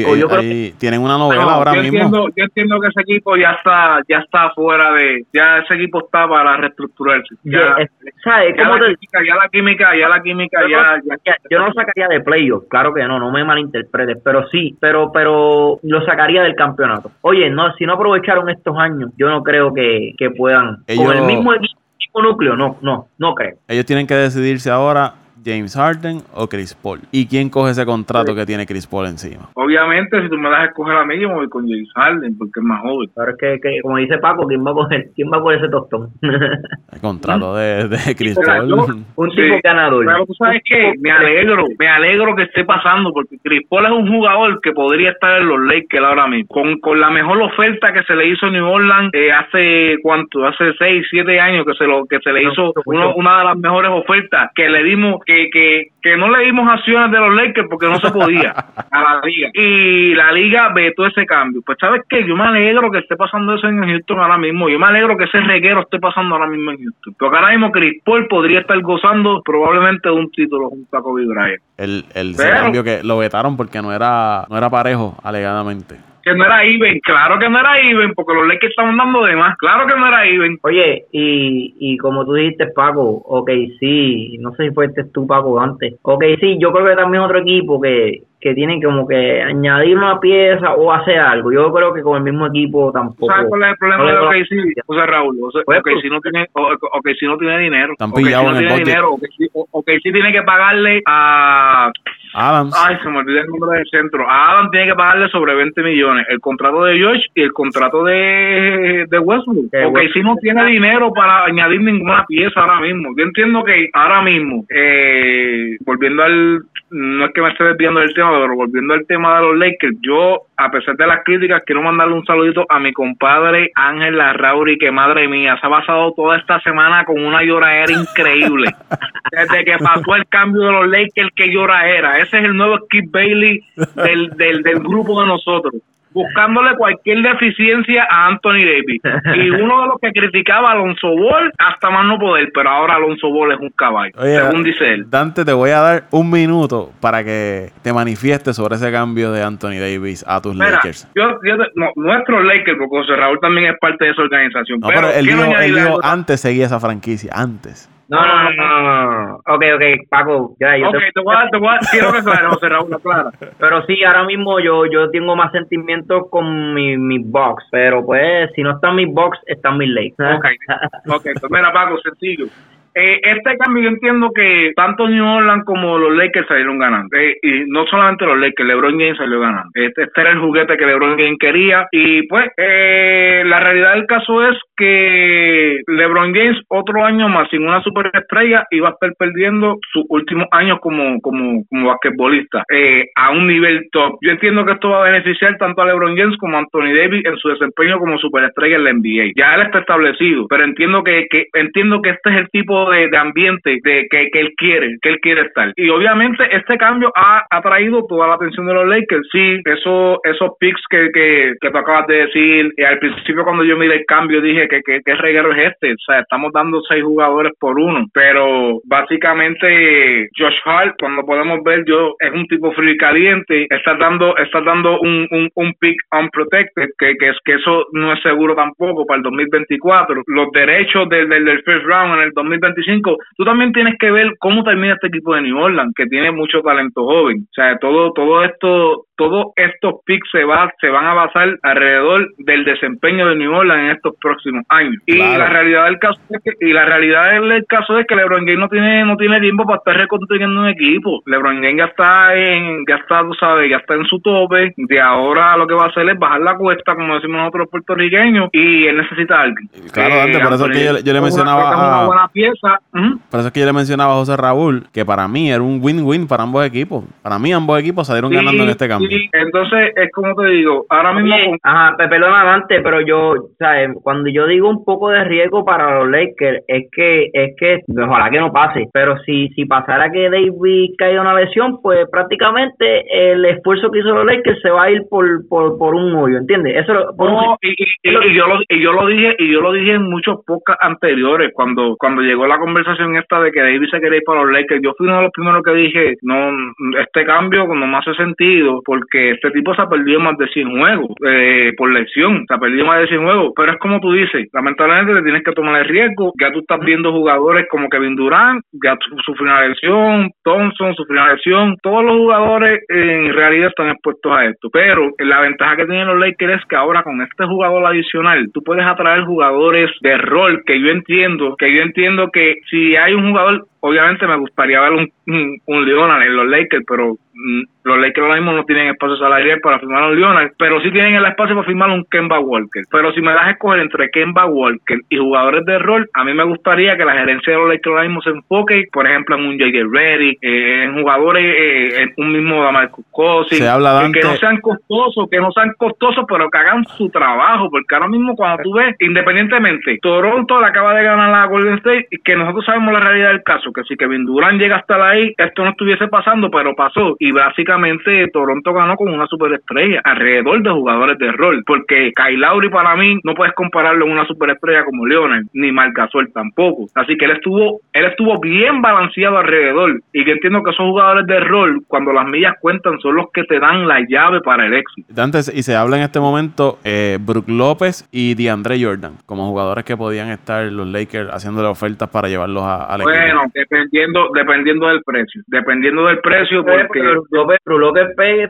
tienen una novela ahora yo mismo. Entiendo, yo entiendo que ese equipo ya está ya está fuera de ya ese equipo está para reestructurarse. Ya, ¿sabes? Ya, la química, ya la química, ya la química, ya, ya, Yo no lo sacaría de playoff, claro que no, no me malinterpretes, pero sí, pero pero lo sacaría del campeonato. Oye, no, si no aprovecharon estos años, yo no creo que, que puedan con el mismo equipo núcleo, no, no, no creo. Ellos tienen que decidirse ahora James Harden o Chris Paul. ¿Y quién coge ese contrato que tiene Chris Paul encima? Obviamente, si tú me das a escoger a mí, yo me voy con James Harden porque es más joven. Pero es que, como dice Paco, ¿quién va a coger, quién va a coger ese tostón? <laughs> El contrato de, de Chris Paul. <laughs> un tipo ganador. Pero tú sabes que me alegro, me alegro que esté pasando porque Chris Paul es un jugador que podría estar en los Lakers ahora mismo. Con, con la mejor oferta que se le hizo a New Orleans eh, hace, ¿cuánto? Hace 6, 7 años que se lo que se le hizo una de las mejores ofertas que le dimos, que que, que, no le dimos acciones de los Lakers porque no se podía <laughs> a la liga. Y la liga vetó ese cambio. Pues sabes qué, yo me alegro que esté pasando eso en Houston ahora mismo. Yo me alegro que ese reguero esté pasando ahora mismo en Houston. Porque ahora mismo Chris Paul podría estar gozando probablemente de un título junto a Kobe Bryant. El, el cambio que lo vetaron porque no era, no era parejo, alegadamente que no era Iben, claro que no era Iben, porque los Lakers estaban dando de más, claro que no era Iben. Oye, y, y como tú dijiste, Paco, ok, sí, no sé si fuiste tú, Paco, antes. Ok, sí, yo creo que también otro equipo que, que tienen como que añadir una pieza o hacer algo. Yo creo que con el mismo equipo tampoco. ¿Sabes cuál es el problema de OKC? O sea, Raúl, o sea, pues, okay, si no tiene, okay, si no tiene dinero, okay, si no tiene dinero, okay, si, okay, si tiene que pagarle a Adams. Ay, se me olvidó el nombre del centro. A Adam tiene que pagarle sobre 20 millones. El contrato de George y el contrato de, de Westbrook. Porque si no tiene dinero para añadir ninguna pieza ahora mismo. Yo entiendo que ahora mismo, eh, volviendo al no es que me esté desviando del tema, pero volviendo al tema de los Lakers, yo, a pesar de las críticas, quiero mandarle un saludito a mi compadre Ángel Larrauri, que madre mía, se ha pasado toda esta semana con una lloradera increíble. <laughs> Desde que pasó el cambio de los Lakers, que llora era. Ese es el nuevo Skip Bailey del, del, del grupo de nosotros buscándole cualquier deficiencia a Anthony Davis. Y <laughs> uno de los que criticaba a Alonso Ball hasta más no poder, pero ahora Alonso Ball es un caballo, según dice él. Dante, te voy a dar un minuto para que te manifiestes sobre ese cambio de Anthony Davis a tus Lakers. Yo, yo, no, nuestros Lakers, porque José Raúl también es parte de esa organización. No, pero, él, dijo, antes seguía esa franquicia, antes. No, no, no, no, no. Ok, ok, Paco, ya, yo Ok, te, voy a, te voy a, quiero que claro, José Raúl, claro. Pero sí, ahora mismo yo yo tengo más sentimientos con mi, mi box, pero pues si no está en mi box, está en mi ley. Ok, ok, pues mira, Paco, sencillo. Eh, este cambio yo entiendo que tanto New Orleans como los Lakers salieron ganando. Eh, y no solamente los Lakers, LeBron James salió ganando. Este, este, era el juguete que LeBron James quería. Y pues eh, la realidad del caso es que LeBron James otro año más sin una superestrella iba a estar perdiendo sus últimos años como, como, como basquetbolista eh, a un nivel top. Yo entiendo que esto va a beneficiar tanto a LeBron James como a Anthony Davis en su desempeño como superestrella en la NBA. Ya él está establecido, pero entiendo que, que entiendo que este es el tipo de, ambiente de que, él quiere, que él quiere estar. Y obviamente este cambio ha atraído toda la atención de los Lakers. Sí, eso, esos picks que, que, que tú acabas de decir, al principio cuando yo miré el cambio dije que, que, reguero es este, o sea, estamos dando seis jugadores por uno, pero básicamente Josh Hart, cuando podemos ver, yo es un tipo frío y caliente, está dando, está dando un, un, un pick unprotected, que, que, es, que eso no es seguro tampoco para el 2024. Los derechos del, del, del first round en el 2024 tú también tienes que ver cómo termina este equipo de New Orleans, que tiene mucho talento joven. O sea, todo, todo esto todos estos picks se, va, se van a basar alrededor del desempeño de New Orleans en estos próximos años. Y la realidad del caso es que, y la realidad del caso es que LeBron James no tiene, no tiene tiempo para estar reconstruyendo un equipo. LeBron James ya está en, ya está, tú sabes, ya está en su tope. De ahora lo que va a hacer es bajar la cuesta, como decimos nosotros puertorriqueños, y él necesita a alguien. Claro, eh, por eso es que yo, le mencionaba. Una, buena pieza. Por eso es que yo le mencionaba a José Raúl que para mí era un win-win para ambos equipos. Para mí, ambos equipos salieron ganando en este cambio. Sí. Entonces, es como te digo, ahora mismo. Ajá, perdón, antes, pero yo, ¿sabes? Cuando yo digo un poco de riesgo para los Lakers, es que, es que, ojalá que no pase, pero si, si pasara que David caiga una lesión, pues prácticamente el esfuerzo que hizo los Lakers se va a ir por, por, por un hoyo, ¿entiendes? Eso y, yo lo, y yo lo dije, y yo lo dije en muchos podcasts anteriores, cuando, cuando llegó la conversación esta de que David se quería ir para los Lakers, yo fui uno de los primeros que dije, no, este cambio no me hace sentido, porque este tipo se ha perdido más de 100 juegos eh, por lesión, se ha perdido más de 100 juegos, pero es como tú dices, lamentablemente te tienes que tomar el riesgo, ya tú estás viendo jugadores como Kevin Durant, ya sufrió una lesión, Thompson sufrió una lesión, todos los jugadores en realidad están expuestos a esto, pero la ventaja que tienen los Lakers es que ahora con este jugador adicional, tú puedes atraer jugadores de rol que yo entiendo, que yo entiendo que si hay un jugador obviamente me gustaría ver un, un, un Leonard en los Lakers, pero mm, los Lakers ahora mismo no tienen espacio salarial para firmar a un Leonard, pero sí tienen el espacio para firmar un Kemba Walker. Pero si me das a escoger entre Kemba Walker y jugadores de rol, a mí me gustaría que la gerencia de los Lakers ahora mismo se enfoque, por ejemplo, en un J.J. Reddy, eh, en jugadores, eh, en un mismo Damarcus Cousins, que no sean costosos, que no sean costosos, pero que hagan su trabajo, porque ahora mismo cuando tú ves, independientemente, Toronto le acaba de ganar a Golden State, y que nosotros sabemos la realidad del caso, que si Kevin Durant llega hasta ahí, esto no estuviese pasando, pero pasó. Y básicamente Toronto ganó con una superestrella alrededor de jugadores de rol. Porque Kyle Lowry para mí no puedes compararlo con una superestrella como Leonard, ni Marc Gasol tampoco. Así que él estuvo, él estuvo bien balanceado alrededor. Y yo entiendo que esos jugadores de rol, cuando las millas cuentan, son los que te dan la llave para el éxito. Antes, y se habla en este momento eh, Brook López y DeAndre Jordan como jugadores que podían estar los Lakers haciéndole ofertas para llevarlos a, al bueno, dependiendo dependiendo del precio dependiendo del precio porque López, López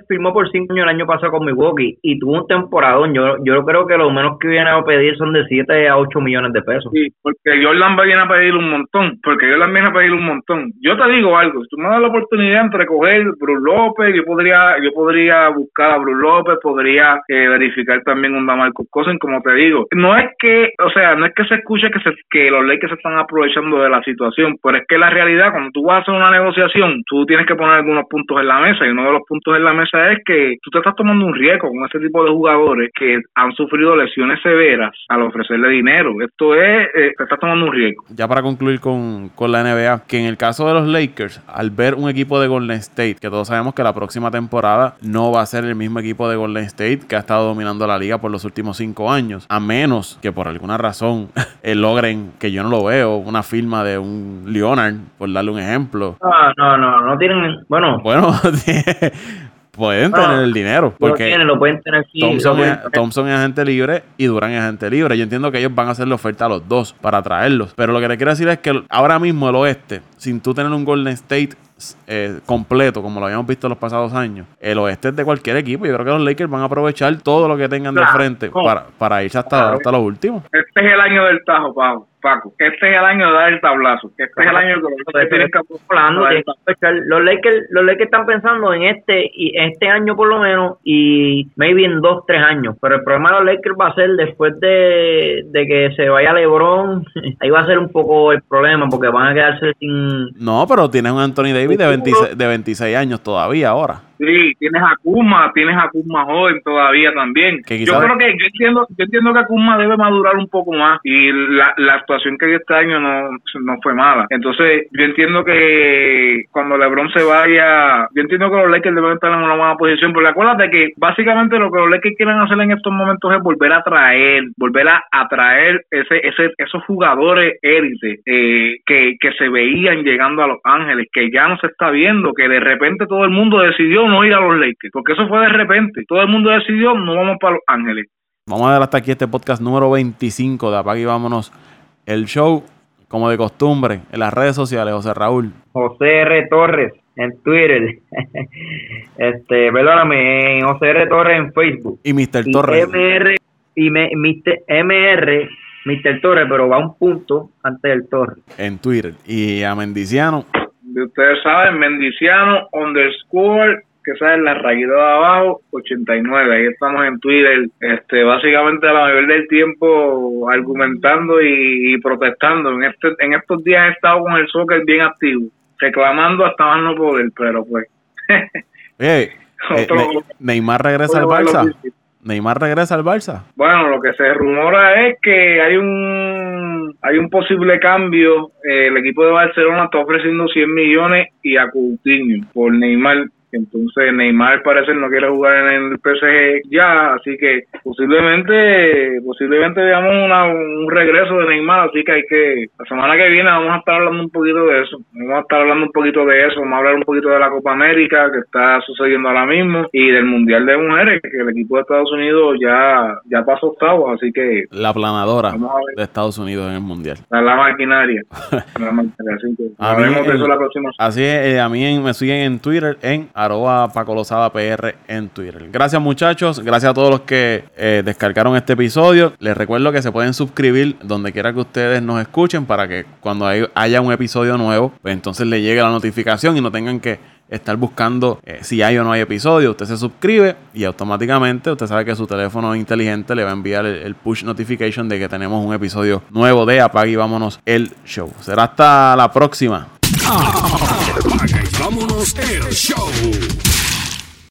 firmó por 5 años el año pasado con Milwaukee y tuvo un temporadón. Yo yo creo que lo menos que viene a pedir son de 7 a 8 millones de pesos. Sí porque Jordan viene a pedir un montón porque Jordan viene a pedir un montón. Yo te digo algo si tú me das la oportunidad entre coger Bruce López yo podría yo podría buscar a Bruce López podría eh, verificar también un Damarcus Cousins como te digo. No es que o sea no es que se escuche que se, que los Lakers se están aprovechando de la situación pero es que la realidad, cuando tú vas a hacer una negociación, tú tienes que poner algunos puntos en la mesa y uno de los puntos en la mesa es que tú te estás tomando un riesgo con este tipo de jugadores que han sufrido lesiones severas al ofrecerle dinero. Esto es, eh, te estás tomando un riesgo. Ya para concluir con, con la NBA, que en el caso de los Lakers, al ver un equipo de Golden State, que todos sabemos que la próxima temporada no va a ser el mismo equipo de Golden State que ha estado dominando la liga por los últimos cinco años, a menos que por alguna razón <laughs> eh, logren, que yo no lo veo, una firma de un Por darle un ejemplo. No, no, no, no tienen, bueno. Bueno, <laughs> pueden tener el dinero. Porque lo pueden tener, Thompson, es, agente libre y Durán es agente libre. Yo entiendo que ellos van a hacerle oferta a los dos para traerlos. Pero lo que le quiero decir es que ahora mismo el oeste, sin tú tener un Golden State eh, completo, como lo habíamos visto en los pasados años, el oeste es de cualquier equipo. Yo creo que los Lakers van a aprovechar todo lo que tengan de frente para, para irse hasta, hasta los últimos. Este es el año del Tajo, Pau. Paco. Este es el año de dar el tablazo. Este es el año que tienes que los Lakers, los Lakers están pensando en este y este año por lo menos y maybe en dos, tres años. Pero el problema de los Lakers va a ser después de, de que se vaya LeBron, <laughs> ahí va a ser un poco el problema porque van a quedarse sin... No, pero tienes un Anthony Davis de 26, de 26 años todavía ahora. Sí, tienes a Kuma, tienes a Kuma joven todavía también. Yo creo que yo entiendo, yo entiendo que Kuma debe madurar un poco más y la, la actuación que dio este año no, no fue mala. Entonces, yo entiendo que cuando LeBron se vaya, yo entiendo que los Lakers deben estar en una buena posición, pero acuérdate que básicamente lo que los Lakers quieren hacer en estos momentos es volver a traer, volver a atraer ese, ese, esos jugadores élite eh, que, que se veían llegando a Los Ángeles, que ya no se está viendo, que de repente todo el mundo decidió no ir a los Lakers, porque eso fue de repente. Todo el mundo decidió, no vamos para Los Ángeles. Vamos a dar hasta aquí este podcast número 25 de Apague y Vámonos. El show, como de costumbre, en las redes sociales, José Raúl. José R. Torres. en Twitter. <laughs> este, perdóname, en OCR Torres en Facebook. Y Mr. Torres. MR, y me, Mr. MR, Mr. Torres, pero va un punto antes del Torres. En Twitter. Y a Mendiciano. Ustedes saben, Mendiciano underscore que sale la rayita de abajo, 89. Ahí estamos en Twitter, este, básicamente a la mayoría del tiempo argumentando y, protestando. En, este, en estos días he estado con el soccer bien activo, reclamando hasta más no poder, pero pues. <laughs> eh, Neymar regresa al Barça. Neymar regresa al Barça. Bueno, lo que se rumora es que hay un hay un posible cambio. Eh, el equipo de Barcelona está ofreciendo 100 millones y a Coutinho por Neymar entonces Neymar parece no quiere jugar en el PSG ya, así que posiblemente posiblemente veamos un regreso de Neymar, así que hay que la semana que viene vamos a estar hablando un poquito de eso, vamos a estar hablando un poquito de eso, vamos a hablar un poquito de la Copa América que está sucediendo ahora mismo y del Mundial de Mujeres que el equipo de Estados Unidos ya ya pasó octavos, así que la planadora de Estados Unidos en el Mundial. La, maquinaria. <laughs> la maquinaria así que eso la próxima. Así es, eh, a mí me siguen en Twitter en arroba Paco PR en Twitter. Gracias muchachos, gracias a todos los que eh, descargaron este episodio. Les recuerdo que se pueden suscribir donde quiera que ustedes nos escuchen para que cuando haya un episodio nuevo, pues entonces le llegue la notificación y no tengan que estar buscando eh, si hay o no hay episodio. Usted se suscribe y automáticamente usted sabe que su teléfono inteligente le va a enviar el, push notification de que tenemos un episodio nuevo de Apague y vámonos el show. Será hasta la próxima. Vámonos el show.